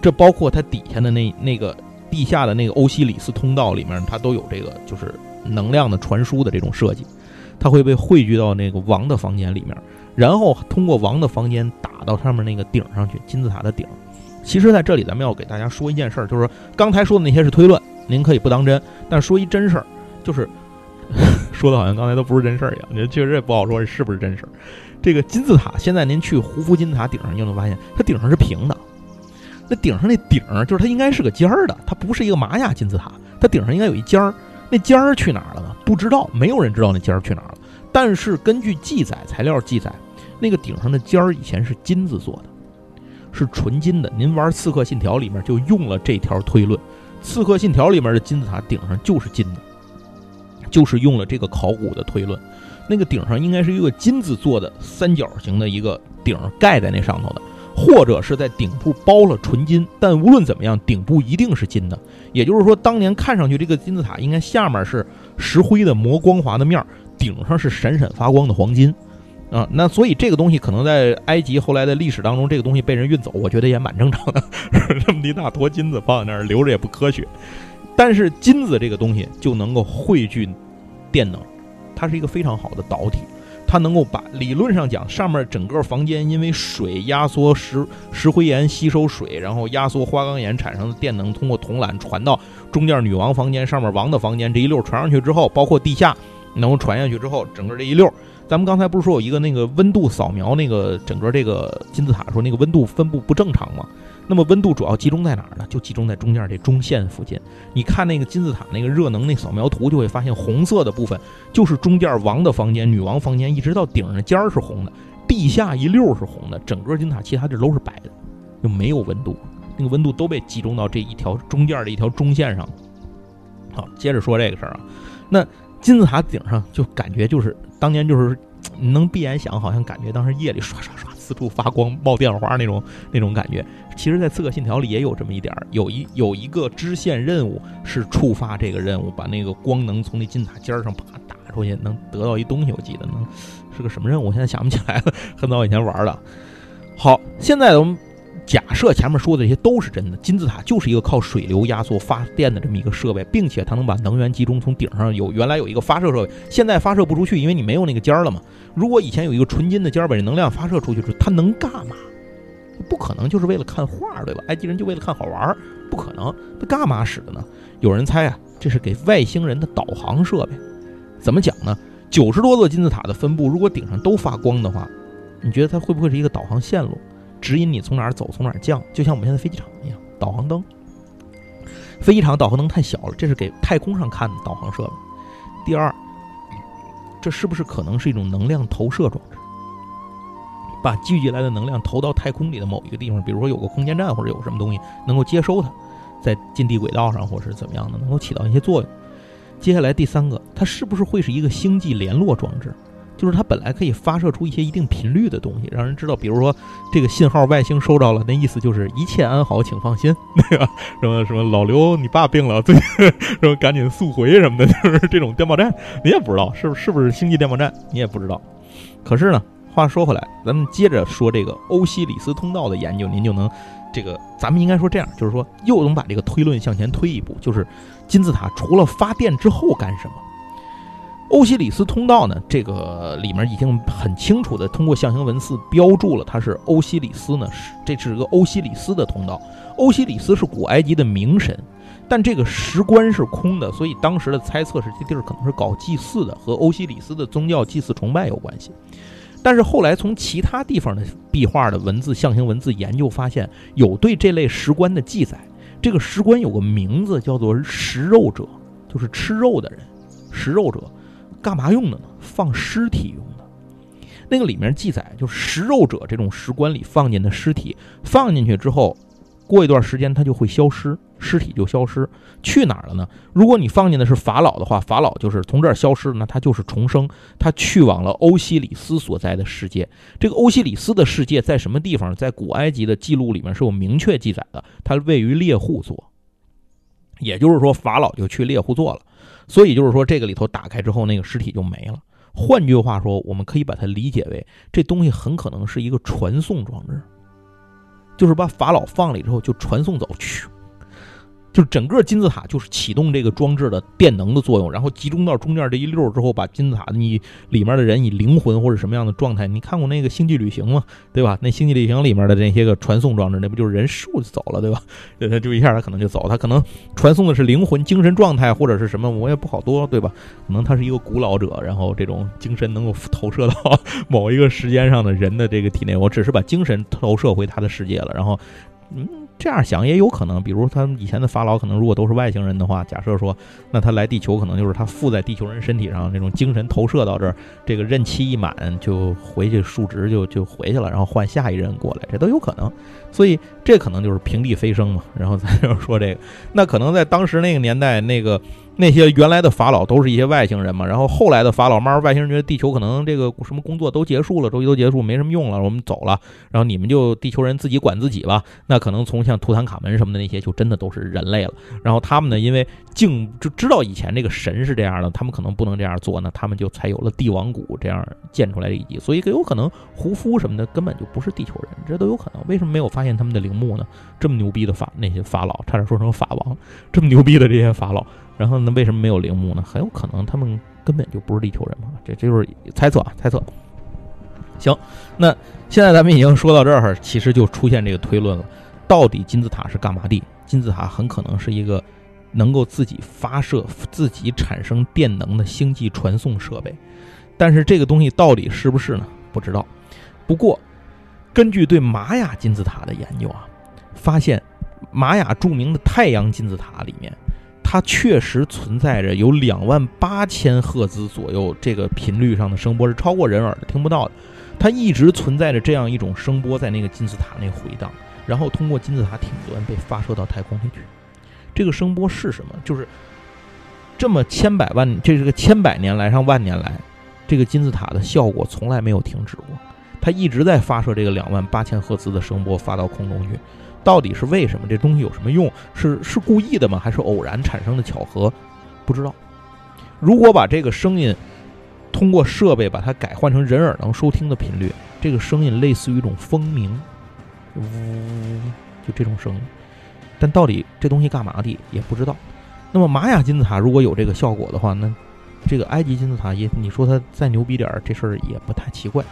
这包括它底下的那那个地下的那个欧西里斯通道里面，它都有这个就是能量的传输的这种设计。它会被汇聚到那个王的房间里面，然后通过王的房间打到上面那个顶上去，金字塔的顶。其实，在这里咱们要给大家说一件事儿，就是刚才说的那些是推论，您可以不当真。但说一真事儿，就是。说的好像刚才都不是真事儿一样，您确实也不好说是不是真事儿。这个金字塔，现在您去胡夫金字塔顶上，就能发现它顶上是平的。那顶上那顶儿就是它应该是个尖儿的，它不是一个玛雅金字塔，它顶上应该有一尖儿。那尖儿去哪儿了呢？不知道，没有人知道那尖儿去哪儿了。但是根据记载材料记载，那个顶上的尖儿以前是金子做的，是纯金的。您玩《刺客信条》里面就用了这条推论，《刺客信条》里面的金字塔顶上就是金的。就是用了这个考古的推论，那个顶上应该是一个金子做的三角形的一个顶盖在那上头的，或者是在顶部包了纯金。但无论怎么样，顶部一定是金的。也就是说，当年看上去这个金字塔应该下面是石灰的磨光滑的面，顶上是闪闪发光的黄金啊。那所以这个东西可能在埃及后来的历史当中，这个东西被人运走，我觉得也蛮正常的。这么一大坨金子放在那儿留着也不科学。但是金子这个东西就能够汇聚电能，它是一个非常好的导体。它能够把理论上讲，上面整个房间因为水压缩石石灰岩吸收水，然后压缩花岗岩产生的电能，通过铜缆传到中间女王房间上面王的房间这一溜传上去之后，包括地下能够传下去之后，整个这一溜，咱们刚才不是说有一个那个温度扫描那个整个这个金字塔说那个温度分布不正常吗？那么温度主要集中在哪儿呢？就集中在中间这中线附近。你看那个金字塔那个热能那扫描图，就会发现红色的部分就是中间王的房间、女王房间，一直到顶上尖儿是红的，地下一溜是红的，整个金字塔其他地都是白的，就没有温度。那个温度都被集中到这一条中间的一条中线上。好，接着说这个事儿啊，那金字塔顶上就感觉就是当年就是你能闭眼想，好像感觉当时夜里刷刷刷。四处发光冒电花那种那种感觉，其实，在刺客信条里也有这么一点儿，有一有一个支线任务是触发这个任务，把那个光能从那金塔尖上啪打出去，能得到一东西。我记得能是个什么任务，现在想不起来了，很早以前玩的。好，现在我们。假设前面说的这些都是真的，金字塔就是一个靠水流压缩发电的这么一个设备，并且它能把能源集中从顶上有原来有一个发射设备，现在发射不出去，因为你没有那个尖儿了嘛。如果以前有一个纯金的尖儿把这能量发射出去，它能干嘛？不可能就是为了看画，对吧？埃及人就为了看好玩，不可能。它干嘛使的呢？有人猜啊，这是给外星人的导航设备。怎么讲呢？九十多座金字塔的分布，如果顶上都发光的话，你觉得它会不会是一个导航线路？指引你从哪儿走，从哪儿降，就像我们现在飞机场一样，导航灯。飞机场导航灯太小了，这是给太空上看的导航设备。第二，这是不是可能是一种能量投射装置？把聚集来的能量投到太空里的某一个地方，比如说有个空间站或者有什么东西能够接收它，在近地轨道上或者是怎么样的，能够起到一些作用。接下来第三个，它是不是会是一个星际联络装置？就是它本来可以发射出一些一定频率的东西，让人知道，比如说这个信号外星收到了，那意思就是一切安好，请放心，对吧？什么什么老刘你爸病了，最近什么赶紧速回什么的，就是这种电报站，你也不知道是不是不是星际电报站，你也不知道。可是呢，话说回来，咱们接着说这个欧西里斯通道的研究，您就能这个，咱们应该说这样，就是说又能把这个推论向前推一步，就是金字塔除了发电之后干什么？欧西里斯通道呢？这个里面已经很清楚的通过象形文字标注了，它是欧西里斯呢，是这是个欧西里斯的通道。欧西里斯是古埃及的冥神，但这个石棺是空的，所以当时的猜测是这地儿可能是搞祭祀的，和欧西里斯的宗教祭祀崇拜有关系。但是后来从其他地方的壁画的文字、象形文字研究发现，有对这类石棺的记载。这个石棺有个名字叫做食肉者，就是吃肉的人，食肉者。干嘛用的呢？放尸体用的。那个里面记载，就是食肉者这种石棺里放进的尸体，放进去之后，过一段时间它就会消失，尸体就消失，去哪儿了呢？如果你放进的是法老的话，法老就是从这儿消失，那他就是重生，他去往了欧西里斯所在的世界。这个欧西里斯的世界在什么地方？在古埃及的记录里面是有明确记载的，它位于猎户座。也就是说，法老就去猎户座了。所以就是说，这个里头打开之后，那个尸体就没了。换句话说，我们可以把它理解为，这东西很可能是一个传送装置，就是把法老放了之后就传送走去。就是整个金字塔就是启动这个装置的电能的作用，然后集中到中间这一溜之后，把金字塔你里面的人以灵魂或者什么样的状态？你看过那个星际旅行吗？对吧？那星际旅行里面的这些个传送装置，那不就是人数就走了，对吧？他就一下他可能就走，他可能传送的是灵魂、精神状态或者是什么，我也不好多，对吧？可能他是一个古老者，然后这种精神能够投射到 某一个时间上的人的这个体内，我只是把精神投射回他的世界了，然后。嗯，这样想也有可能。比如他以前的法老可能如果都是外星人的话，假设说，那他来地球可能就是他附在地球人身体上，那种精神投射到这儿，这个任期一满就回去述职就就回去了，然后换下一任过来，这都有可能。所以这可能就是平地飞升嘛。然后咱就说这个，那可能在当时那个年代，那个那些原来的法老都是一些外星人嘛，然后后来的法老慢慢外星人觉得地球可能这个什么工作都结束了，周期都结束，没什么用了，我们走了，然后你们就地球人自己管自己吧。那可能从像图坦卡门什么的那些，就真的都是人类了。然后他们呢，因为敬就知道以前这个神是这样的，他们可能不能这样做呢，他们就才有了帝王谷这样建出来的一集。所以有可能胡夫什么的根本就不是地球人，这都有可能。为什么没有发现他们的陵墓呢？这么牛逼的法那些法老，差点说成法王，这么牛逼的这些法老。然后呢？为什么没有陵墓呢？很有可能他们根本就不是地球人嘛。这这就是猜测啊，猜测。行，那现在咱们已经说到这儿，其实就出现这个推论了：到底金字塔是干嘛的？金字塔很可能是一个能够自己发射、自己产生电能的星际传送设备。但是这个东西到底是不是呢？不知道。不过，根据对玛雅金字塔的研究啊，发现玛雅著名的太阳金字塔里面。它确实存在着有两万八千赫兹左右这个频率上的声波是超过人耳的听不到的，它一直存在着这样一种声波在那个金字塔内回荡，然后通过金字塔顶端被发射到太空里去。这个声波是什么？就是这么千百万，这是个千百年来上万年来，这个金字塔的效果从来没有停止过，它一直在发射这个两万八千赫兹的声波发到空中去。到底是为什么？这东西有什么用？是是故意的吗？还是偶然产生的巧合？不知道。如果把这个声音通过设备把它改换成人耳能收听的频率，这个声音类似于一种蜂鸣，呜，就这种声音。但到底这东西干嘛的也不知道。那么玛雅金字塔如果有这个效果的话，那这个埃及金字塔也你说它再牛逼点儿，这事儿也不太奇怪。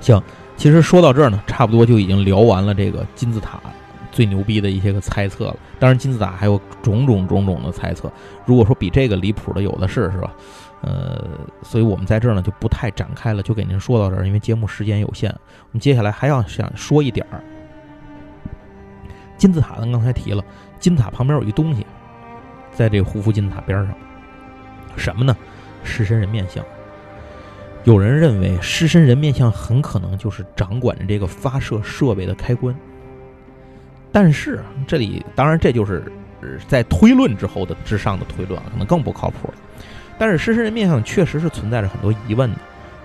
行。其实说到这儿呢，差不多就已经聊完了这个金字塔最牛逼的一些个猜测了。当然，金字塔还有种种种种的猜测。如果说比这个离谱的有的是，是吧？呃，所以我们在这儿呢就不太展开了，就给您说到这儿，因为节目时间有限。我们接下来还要想说一点儿，金字塔咱刚才提了，金字塔旁边有一东西，在这个胡夫金字塔边上，什么呢？狮身人面像。有人认为狮身人面像很可能就是掌管着这个发射设备的开关，但是这里当然这就是在推论之后的之上的推论，可能更不靠谱了。但是狮身人面像确实是存在着很多疑问的，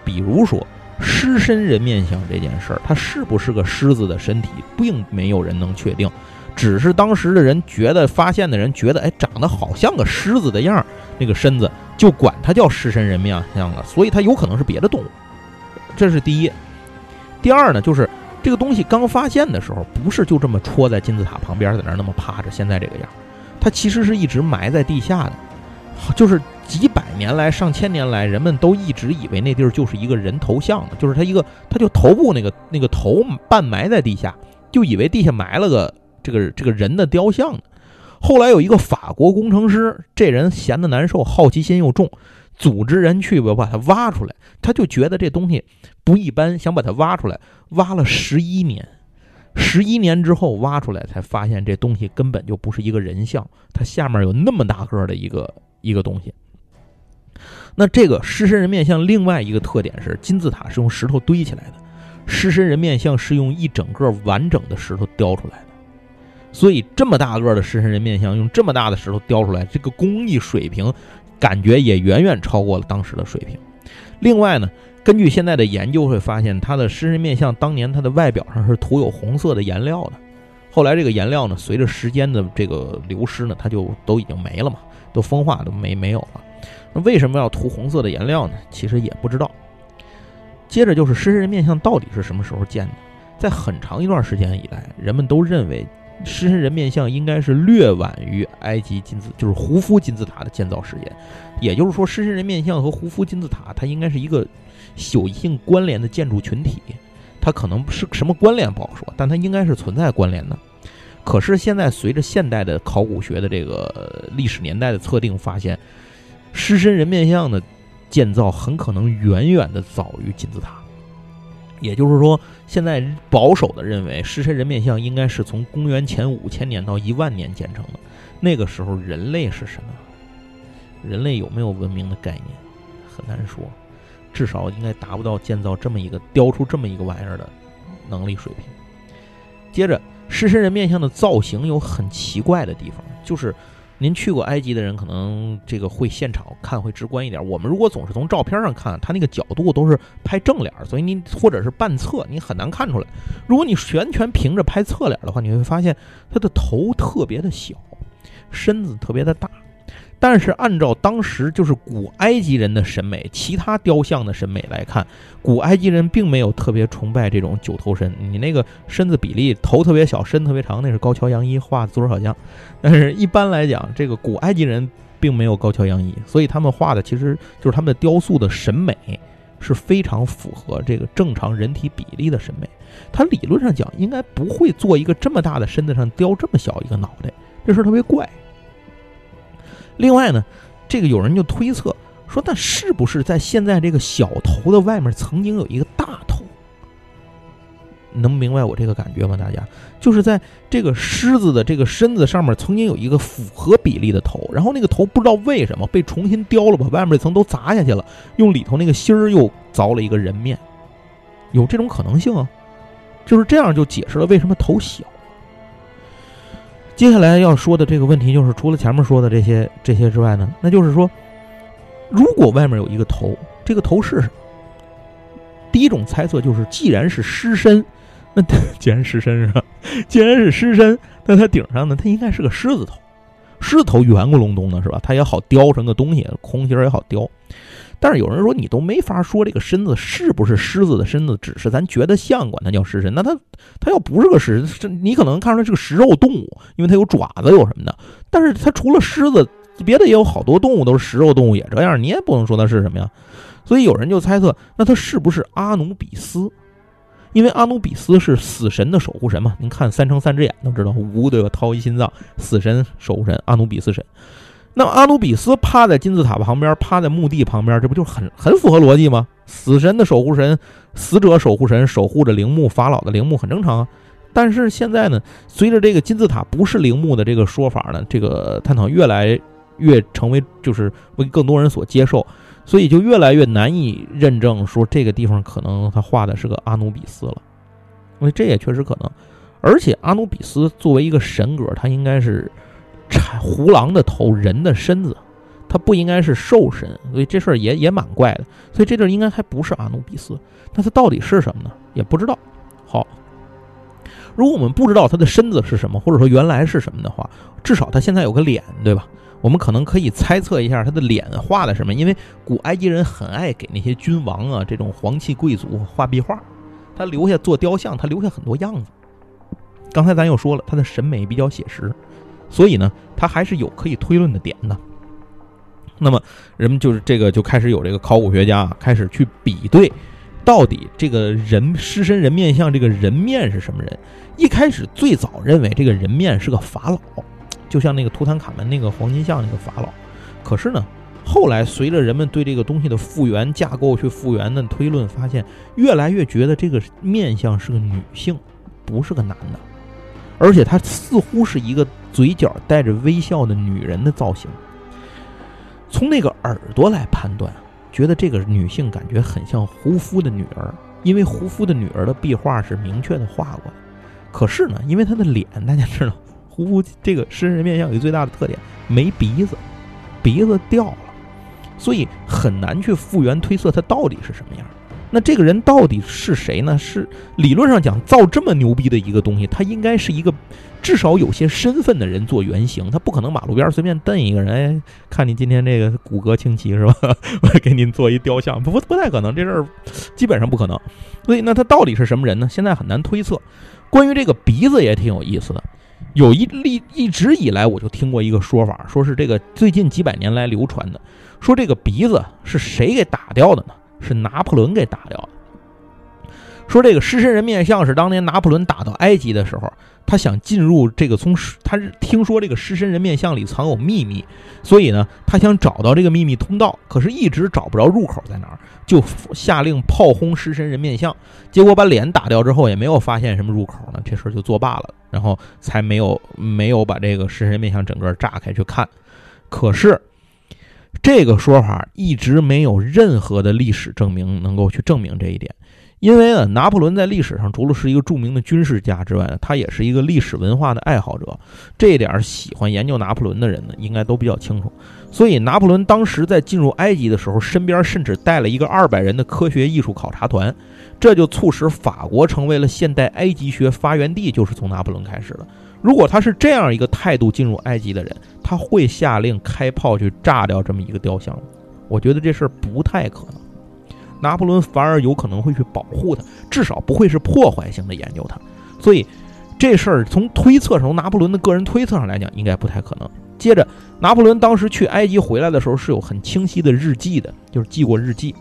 比如说狮身人面像这件事儿，它是不是个狮子的身体，并没有人能确定，只是当时的人觉得发现的人觉得，哎，长得好像个狮子的样儿，那个身子。就管它叫狮身人面像了，所以它有可能是别的动物，这是第一。第二呢，就是这个东西刚发现的时候，不是就这么戳在金字塔旁边，在那儿那么趴着，现在这个样，它其实是一直埋在地下的，就是几百年来、上千年来，人们都一直以为那地儿就是一个人头像的，就是它一个，它就头部那个那个头半埋在地下，就以为地下埋了个这个这个人的雕像呢。后来有一个法国工程师，这人闲得难受，好奇心又重，组织人去吧，把它挖出来。他就觉得这东西不一般，想把它挖出来。挖了十一年，十一年之后挖出来，才发现这东西根本就不是一个人像，它下面有那么大个的一个一个东西。那这个狮身人面像另外一个特点是，金字塔是用石头堆起来的，狮身人面像是用一整个完整的石头雕出来。所以这么大个的狮身人面像，用这么大的石头雕出来，这个工艺水平，感觉也远远超过了当时的水平。另外呢，根据现在的研究会发现，它的狮身面像当年它的外表上是涂有红色的颜料的，后来这个颜料呢，随着时间的这个流失呢，它就都已经没了嘛，都风化都没没有了。那为什么要涂红色的颜料呢？其实也不知道。接着就是狮身人面像到底是什么时候建的？在很长一段时间以来，人们都认为。狮身人面像应该是略晚于埃及金字，就是胡夫金字塔的建造时间。也就是说，狮身人面像和胡夫金字塔，它应该是一个有一定关联的建筑群体。它可能是什么关联不好说，但它应该是存在关联的。可是现在随着现代的考古学的这个历史年代的测定，发现狮身人面像的建造很可能远远的早于金字塔。也就是说，现在保守的认为，狮身人面像应该是从公元前五千年到一万年建成的。那个时候，人类是什么？人类有没有文明的概念？很难说，至少应该达不到建造这么一个、雕出这么一个玩意儿的能力水平。接着，狮身人面像的造型有很奇怪的地方，就是您去过埃及的人，可能这个会现场看会直观一点。我们如果总是从照片上看，他那个角度都是拍正脸，所以你或者是半侧，你很难看出来。如果你完全凭着拍侧脸的话，你会发现他的头特别的小，身子特别的大。但是按照当时就是古埃及人的审美，其他雕像的审美来看，古埃及人并没有特别崇拜这种九头身。你那个身子比例，头特别小，身特别长，那是高桥洋一画的左手小将。但是一般来讲，这个古埃及人并没有高桥洋一，所以他们画的其实就是他们的雕塑的审美是非常符合这个正常人体比例的审美。他理论上讲应该不会做一个这么大的身子上雕这么小一个脑袋，这事特别怪。另外呢，这个有人就推测说，那是不是在现在这个小头的外面曾经有一个大头？能明白我这个感觉吗？大家就是在这个狮子的这个身子上面曾经有一个符合比例的头，然后那个头不知道为什么被重新雕了，把外面这层都砸下去了，用里头那个芯儿又凿了一个人面，有这种可能性啊？就是这样就解释了为什么头小。接下来要说的这个问题就是，除了前面说的这些这些之外呢，那就是说，如果外面有一个头，这个头是什么？第一种猜测就是，既然是狮身，那 既然狮身是吧？既然是狮身，那它顶上呢，它应该是个狮子头，狮子头圆咕隆咚的是吧？它也好雕成个东西，空心儿也好雕。但是有人说你都没法说这个身子是不是狮子的身子，只是咱觉得像，管它叫狮身。那它它要不是个狮身，你可能看出来是个食肉动物，因为它有爪子有什么的。但是它除了狮子，别的也有好多动物都是食肉动物，也这样，你也不能说它是什么呀。所以有人就猜测，那它是不是阿努比斯？因为阿努比斯是死神的守护神嘛。您看三乘三只眼都知道，无对吧？掏一心脏，死神守护神阿努比斯神。那阿努比斯趴在金字塔旁边，趴在墓地旁边，这不就很很符合逻辑吗？死神的守护神，死者守护神守护着陵墓，法老的陵墓很正常啊。但是现在呢，随着这个金字塔不是陵墓的这个说法呢，这个探讨越来越成为就是为更多人所接受，所以就越来越难以认证说这个地方可能他画的是个阿努比斯了。因为这也确实可能，而且阿努比斯作为一个神格，他应该是。豺胡狼的头，人的身子，它不应该是兽身，所以这事儿也也蛮怪的。所以这地儿应该还不是阿努比斯，那它到底是什么呢？也不知道。好，如果我们不知道他的身子是什么，或者说原来是什么的话，至少他现在有个脸，对吧？我们可能可以猜测一下他的脸画的什么，因为古埃及人很爱给那些君王啊这种皇气贵族画壁画，他留下做雕像，他留下很多样子。刚才咱又说了，他的审美比较写实。所以呢，它还是有可以推论的点的。那么，人们就是这个就开始有这个考古学家开始去比对，到底这个人狮身人面像这个人面是什么人？一开始最早认为这个人面是个法老，就像那个图坦卡门那个黄金像那个法老。可是呢，后来随着人们对这个东西的复原架构去复原的推论，发现越来越觉得这个面相是个女性，不是个男的。而且她似乎是一个嘴角带着微笑的女人的造型。从那个耳朵来判断，觉得这个女性感觉很像胡夫的女儿，因为胡夫的女儿的壁画是明确的画过的。可是呢，因为她的脸，大家知道，胡夫这个狮身人面像有一个最大的特点，没鼻子，鼻子掉了，所以很难去复原推测她到底是什么样。那这个人到底是谁呢？是理论上讲造这么牛逼的一个东西，他应该是一个至少有些身份的人做原型，他不可能马路边随便瞪一个人，哎，看你今天这个骨骼清奇是吧？我给您做一雕像，不不太可能，这事儿基本上不可能。所以那他到底是什么人呢？现在很难推测。关于这个鼻子也挺有意思的，有一例一直以来我就听过一个说法，说是这个最近几百年来流传的，说这个鼻子是谁给打掉的呢？是拿破仑给打掉的。说这个狮身人面像是当年拿破仑打到埃及的时候，他想进入这个从他听说这个狮身人面像里藏有秘密，所以呢，他想找到这个秘密通道，可是一直找不着入口在哪儿，就下令炮轰狮身人面像，结果把脸打掉之后也没有发现什么入口呢，这事儿就作罢了，然后才没有没有把这个狮身人面像整个炸开去看，可是。这个说法一直没有任何的历史证明能够去证明这一点，因为呢，拿破仑在历史上除了是一个著名的军事家之外呢，他也是一个历史文化的爱好者。这一点喜欢研究拿破仑的人呢，应该都比较清楚。所以，拿破仑当时在进入埃及的时候，身边甚至带了一个二百人的科学艺术考察团，这就促使法国成为了现代埃及学发源地，就是从拿破仑开始的。如果他是这样一个态度进入埃及的人，他会下令开炮去炸掉这么一个雕像吗？我觉得这事儿不太可能。拿破仑反而有可能会去保护他，至少不会是破坏性的研究他。所以，这事儿从推测上，从拿破仑的个人推测上来讲，应该不太可能。接着，拿破仑当时去埃及回来的时候是有很清晰的日记的，就是记过日记、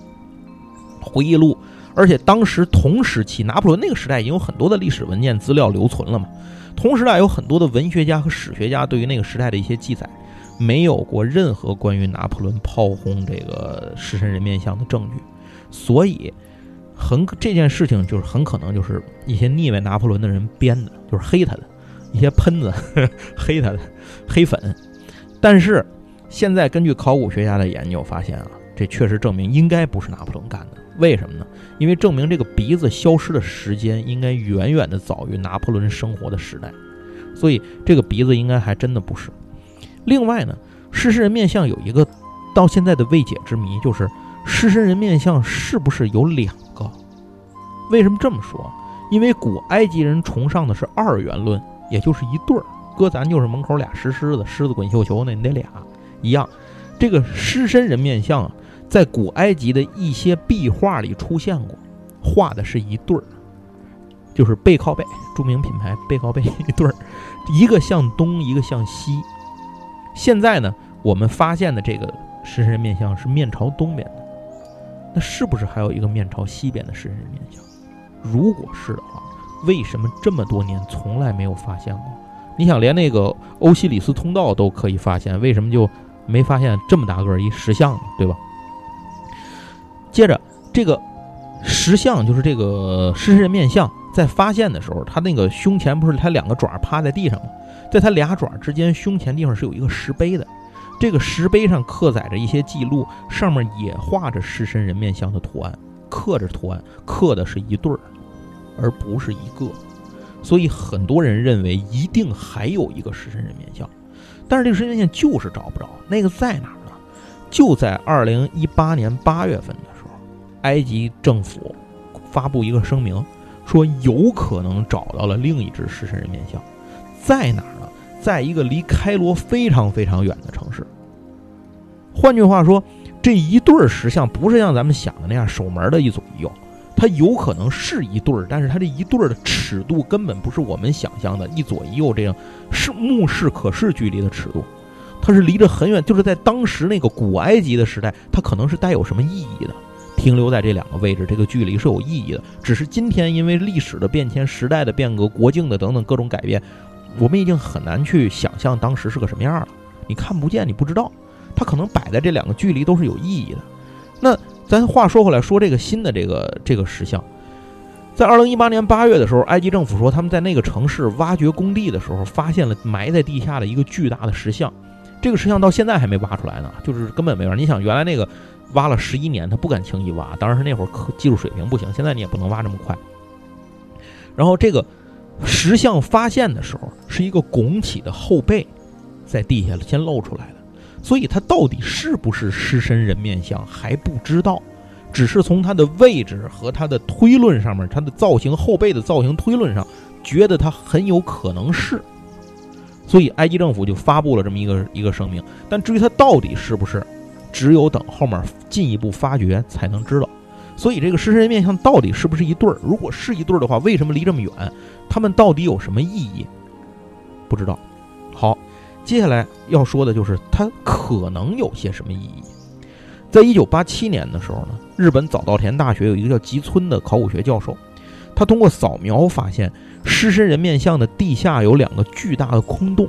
回忆录，而且当时同时期，拿破仑那个时代已经有很多的历史文件资料留存了嘛。同时呢有很多的文学家和史学家对于那个时代的一些记载，没有过任何关于拿破仑炮轰这个狮身人面像的证据，所以很这件事情就是很可能就是一些腻歪拿破仑的人编的，就是黑他的一些喷子呵黑他的黑粉。但是现在根据考古学家的研究发现啊，这确实证明应该不是拿破仑干的。为什么呢？因为证明这个鼻子消失的时间应该远远的早于拿破仑生活的时代，所以这个鼻子应该还真的不是。另外呢，狮身人面像有一个到现在的未解之谜，就是狮身人面像是不是有两个？为什么这么说？因为古埃及人崇尚的是二元论，也就是一对儿。搁咱就是门口俩石狮子，狮子滚绣球那，你得俩一样。这个狮身人面像啊。在古埃及的一些壁画里出现过，画的是一对儿，就是背靠背，著名品牌背靠背一对儿，一个向东，一个向西。现在呢，我们发现的这个狮身人面像是面朝东边的，那是不是还有一个面朝西边的狮身人面像？如果是的话，为什么这么多年从来没有发现过？你想，连那个欧西里斯通道都可以发现，为什么就没发现这么大个一石像呢？对吧？接着，这个石像就是这个狮身人面像，在发现的时候，他那个胸前不是他两个爪趴在地上吗？在他俩爪之间，胸前地方是有一个石碑的，这个石碑上刻载着一些记录，上面也画着狮身人面像的图案，刻着图案，刻的是一对儿，而不是一个，所以很多人认为一定还有一个狮身人面像，但是这个狮身人面像就是找不着，那个在哪儿呢？就在二零一八年八月份的。埃及政府发布一个声明，说有可能找到了另一只狮身人面像，在哪儿呢？在一个离开罗非常非常远的城市。换句话说，这一对石像不是像咱们想的那样守门的一左一右，它有可能是一对儿，但是它这一对儿的尺度根本不是我们想象的一左一右这样是目视可视距离的尺度，它是离着很远，就是在当时那个古埃及的时代，它可能是带有什么意义的。停留在这两个位置，这个距离是有意义的。只是今天因为历史的变迁、时代的变革、国境的等等各种改变，我们已经很难去想象当时是个什么样了。你看不见，你不知道，它可能摆在这两个距离都是有意义的。那咱话说回来，说这个新的这个这个石像，在二零一八年八月的时候，埃及政府说他们在那个城市挖掘工地的时候，发现了埋在地下的一个巨大的石像。这个石像到现在还没挖出来呢，就是根本没法。你想，原来那个。挖了十一年，他不敢轻易挖。当然是那会儿科技术水平不行，现在你也不能挖这么快。然后这个石像发现的时候，是一个拱起的后背，在地下先露出来的，所以它到底是不是狮身人面像还不知道，只是从它的位置和它的推论上面，它的造型后背的造型推论上，觉得它很有可能是。所以埃及政府就发布了这么一个一个声明。但至于它到底是不是？只有等后面进一步发掘才能知道，所以这个狮身人面像到底是不是一对儿？如果是一对儿的话，为什么离这么远？他们到底有什么意义？不知道。好，接下来要说的就是它可能有些什么意义。在一九八七年的时候呢，日本早稻田大学有一个叫吉村的考古学教授，他通过扫描发现狮身人面像的地下有两个巨大的空洞，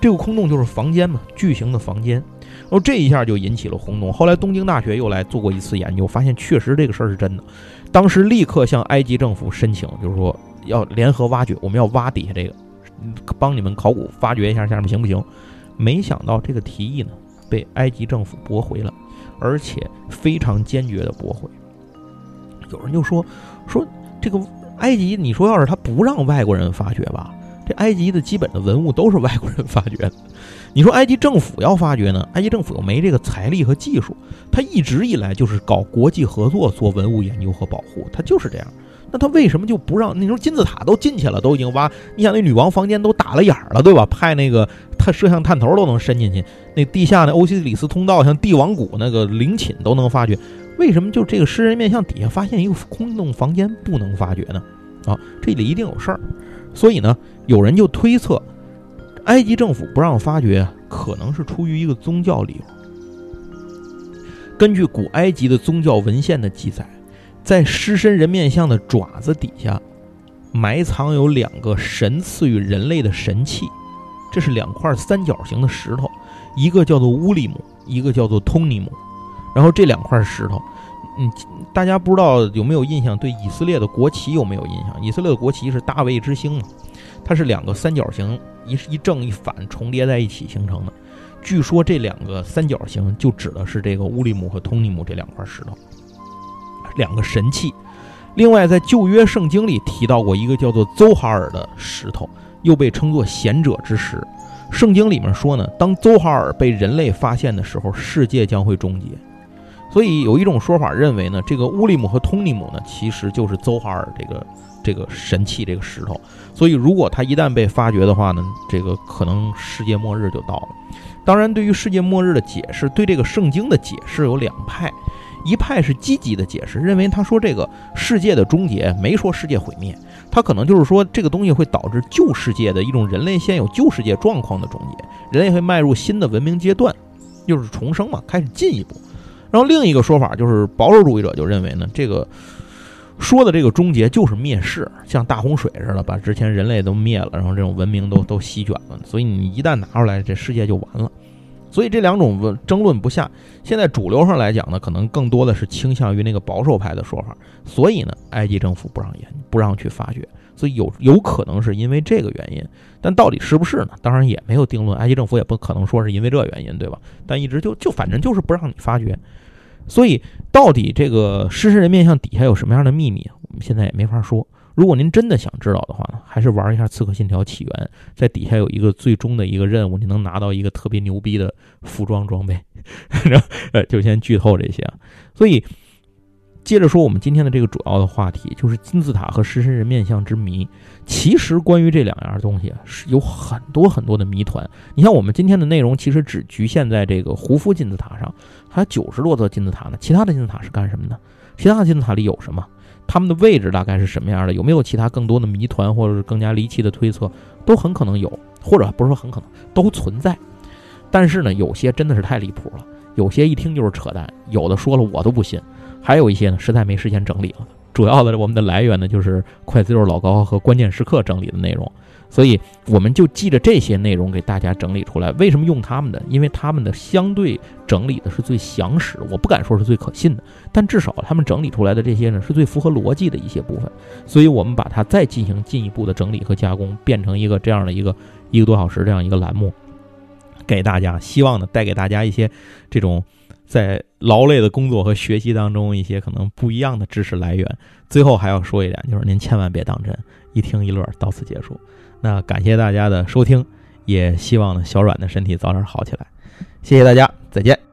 这个空洞就是房间嘛，巨型的房间。然后这一下就引起了轰动。后来东京大学又来做过一次研究，发现确实这个事儿是真的。当时立刻向埃及政府申请，就是说要联合挖掘，我们要挖底下这个，帮你们考古发掘一下下面行不行？没想到这个提议呢被埃及政府驳回了，而且非常坚决的驳回。有人就说说这个埃及，你说要是他不让外国人发掘吧，这埃及的基本的文物都是外国人发掘的。你说埃及政府要发掘呢？埃及政府又没这个财力和技术，他一直以来就是搞国际合作做文物研究和保护，他就是这样。那他为什么就不让？你说金字塔都进去了，都已经挖，你想那女王房间都打了眼了，对吧？派那个他摄像探头都能伸进去，那地下那欧西里斯通道，像帝王谷那个陵寝都能发掘，为什么就这个狮人面像底下发现一个空洞房间不能发掘呢？啊，这里一定有事儿。所以呢，有人就推测，埃及政府不让发掘，可能是出于一个宗教理由。根据古埃及的宗教文献的记载。在狮身人面像的爪子底下，埋藏有两个神赐予人类的神器，这是两块三角形的石头，一个叫做乌利姆，一个叫做通尼姆。然后这两块石头，嗯，大家不知道有没有印象？对以色列的国旗有没有印象？以色列的国旗是大卫之星嘛？它是两个三角形，一一正一反重叠在一起形成的。据说这两个三角形就指的是这个乌利姆和通尼姆这两块石头。两个神器，另外在旧约圣经里提到过一个叫做邹哈尔的石头，又被称作贤者之石。圣经里面说呢，当邹哈尔被人类发现的时候，世界将会终结。所以有一种说法认为呢，这个乌利姆和通尼姆呢，其实就是邹哈尔这个这个神器这个石头。所以如果它一旦被发掘的话呢，这个可能世界末日就到了。当然，对于世界末日的解释，对这个圣经的解释有两派。一派是积极的解释，认为他说这个世界的终结没说世界毁灭，他可能就是说这个东西会导致旧世界的一种人类现有旧世界状况的终结，人类会迈入新的文明阶段，就是重生嘛，开始进一步。然后另一个说法就是保守主义者就认为呢，这个说的这个终结就是灭世，像大洪水似的，把之前人类都灭了，然后这种文明都都席卷了，所以你一旦拿出来，这世界就完了。所以这两种争论不下，现在主流上来讲呢，可能更多的是倾向于那个保守派的说法。所以呢，埃及政府不让研，不让去发掘，所以有有可能是因为这个原因。但到底是不是呢？当然也没有定论。埃及政府也不可能说是因为这原因，对吧？但一直就就反正就是不让你发掘。所以到底这个狮身人面像底下有什么样的秘密，我们现在也没法说。如果您真的想知道的话呢，还是玩一下《刺客信条：起源》，在底下有一个最终的一个任务，你能拿到一个特别牛逼的服装装备。呃，就先剧透这些啊。所以，接着说我们今天的这个主要的话题，就是金字塔和狮身人面像之谜。其实关于这两样东西是有很多很多的谜团。你像我们今天的内容，其实只局限在这个胡夫金字塔上，还有九十多座金字塔呢。其他的金字塔是干什么的？其他的金字塔里有什么？他们的位置大概是什么样的？有没有其他更多的谜团，或者是更加离奇的推测？都很可能有，或者不是说很可能都存在。但是呢，有些真的是太离谱了，有些一听就是扯淡，有的说了我都不信。还有一些呢，实在没时间整理了。主要的我们的来源呢，就是筷子肉老高和关键时刻整理的内容。所以我们就记着这些内容给大家整理出来。为什么用他们的？因为他们的相对整理的是最详实，我不敢说是最可信的，但至少他们整理出来的这些呢是最符合逻辑的一些部分。所以我们把它再进行进一步的整理和加工，变成一个这样的一个一个多小时这样一个栏目，给大家，希望呢带给大家一些这种在劳累的工作和学习当中一些可能不一样的知识来源。最后还要说一点，就是您千万别当真，一听一乐，到此结束。那感谢大家的收听，也希望呢小阮的身体早点好起来。谢谢大家，再见。